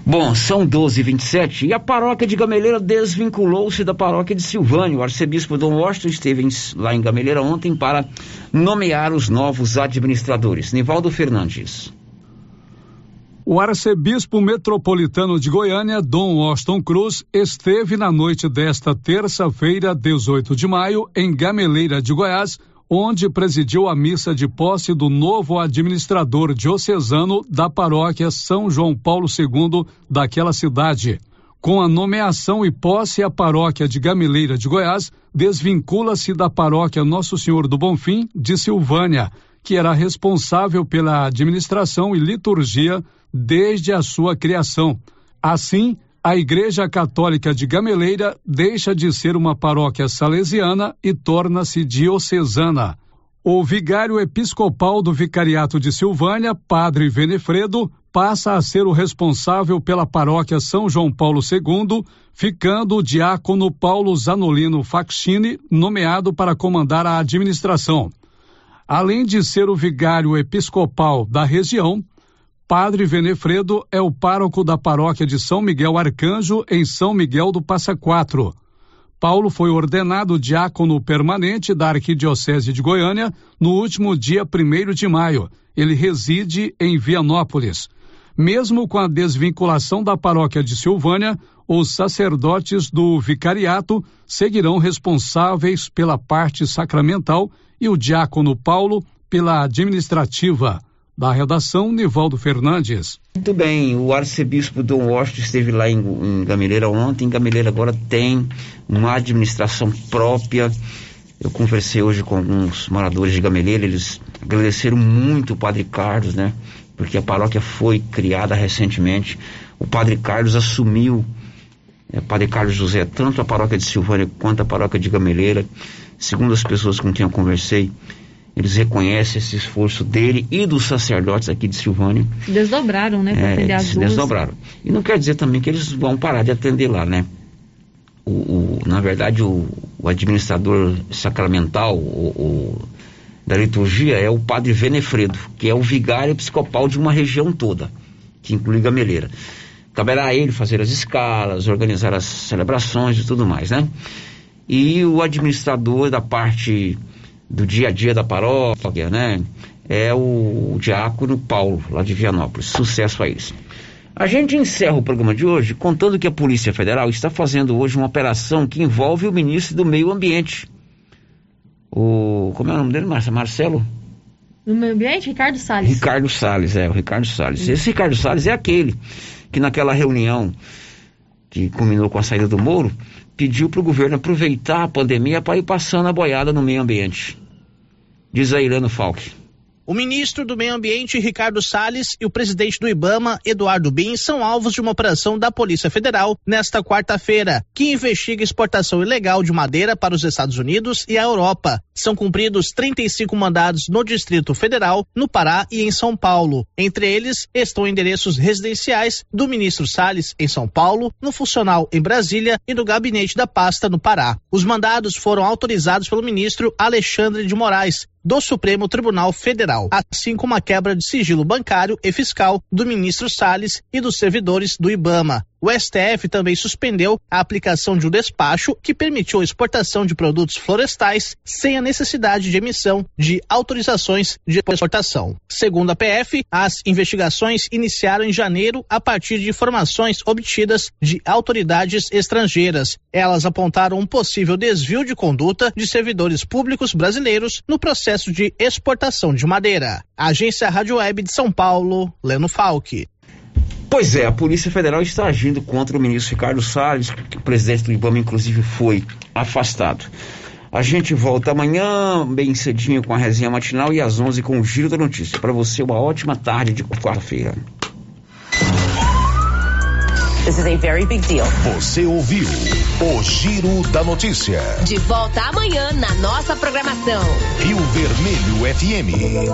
Bom, são 12h27 e a paróquia de Gameleira desvinculou-se da paróquia de Silvânia. O arcebispo Dom Washington esteve em- lá em Gameleira ontem para nomear os novos administradores. Nivaldo Fernandes. O arcebispo metropolitano de Goiânia, Dom Washington Cruz, esteve na noite desta terça-feira, 18 de maio, em Gameleira de Goiás, onde presidiu a missa de posse do novo administrador diocesano da paróquia São João Paulo II daquela cidade. Com a nomeação e posse, a paróquia de Gameleira de Goiás desvincula-se da paróquia Nosso Senhor do Bonfim de Silvânia, que era responsável pela administração e liturgia desde a sua criação. Assim, a Igreja Católica de Gameleira deixa de ser uma paróquia salesiana e torna-se diocesana. O vigário episcopal do Vicariato de Silvânia, Padre Venefredo, passa a ser o responsável pela paróquia São João Paulo II, ficando o diácono Paulo Zanolino Facchini nomeado para comandar a administração. Além de ser o vigário episcopal da região, Padre Venefredo é o pároco da paróquia de São Miguel Arcanjo, em São Miguel do Passa Quatro. Paulo foi ordenado diácono permanente da Arquidiocese de Goiânia no último dia 1 de maio. Ele reside em Vianópolis. Mesmo com a desvinculação da paróquia de Silvânia, os sacerdotes do vicariato seguirão responsáveis pela parte sacramental e o diácono Paulo pela administrativa. Da redação, Nivaldo Fernandes. Muito bem, o arcebispo Dom Washington esteve lá em, em Gameleira ontem. Gameleira agora tem uma administração própria. Eu conversei hoje com alguns moradores de Gameleira, eles agradeceram muito o Padre Carlos, né? Porque a paróquia foi criada recentemente. O Padre Carlos assumiu, é, Padre Carlos José, tanto a paróquia de Silvânia quanto a paróquia de Gameleira. Segundo as pessoas com quem eu conversei, eles reconhecem esse esforço dele e dos sacerdotes aqui de Silvânia. Se desdobraram, né, para É, atender as se duas. desdobraram. E não quer dizer também que eles vão parar de atender lá, né? O, o- na verdade, o, o administrador sacramental o, da liturgia é o padre Venefredo, que é o vigário episcopal de uma região toda, que inclui Gameleira. Caberá a ele fazer as escalas, organizar as celebrações e tudo mais, né? E o administrador da parte do dia a dia da paróquia, né? É o, diácono Paulo, lá de Vianópolis. Sucesso a eles. A gente encerra o programa de hoje contando que a Polícia Federal está fazendo hoje uma operação que envolve o ministro do Meio Ambiente. O. Como é o nome dele, Marcia? Marcelo? No meio ambiente, Ricardo Salles. Ricardo Salles, é, o Ricardo Salles. Esse Ricardo Salles é aquele que naquela reunião que culminou com a saída do Moro, pediu para o governo aproveitar a pandemia para ir passando a boiada no meio ambiente. Diz a Irano Falck. O ministro do Meio Ambiente, Ricardo Salles, e o presidente do Ibama, Eduardo Bin, são alvos de uma operação da Polícia Federal nesta quarta-feira, que investiga exportação ilegal de madeira para os Estados Unidos e a Europa. São cumpridos 35 mandados no Distrito Federal, no Pará e em São Paulo. Entre eles estão endereços residenciais do ministro Salles, em São Paulo, no Funcional, em Brasília e no gabinete da pasta, no Pará. Os mandados foram autorizados pelo ministro Alexandre de Moraes, do Supremo Tribunal Federal, assim como a quebra de sigilo bancário e fiscal do ministro Salles e dos servidores do IBAMA. O STF também suspendeu a aplicação de um despacho que permitiu a exportação de produtos florestais sem a necessidade de emissão de autorizações de exportação. Segundo a PF, as investigações iniciaram em janeiro a partir de informações obtidas de autoridades estrangeiras. Elas apontaram um possível desvio de conduta de servidores públicos brasileiros no processo de exportação de madeira. Agência Rádio Web de São Paulo, Leno Falck. Pois é, a Polícia Federal está agindo contra o ministro Ricardo Salles, que o presidente do IBAMA, inclusive, foi afastado. A gente volta amanhã, bem cedinho, com a resenha matinal e às 11 com o Giro da Notícia. Para você, uma ótima tarde de quarta-feira. This is a very big deal. Você ouviu o Giro da Notícia. De volta amanhã na nossa programação. Rio Vermelho FM.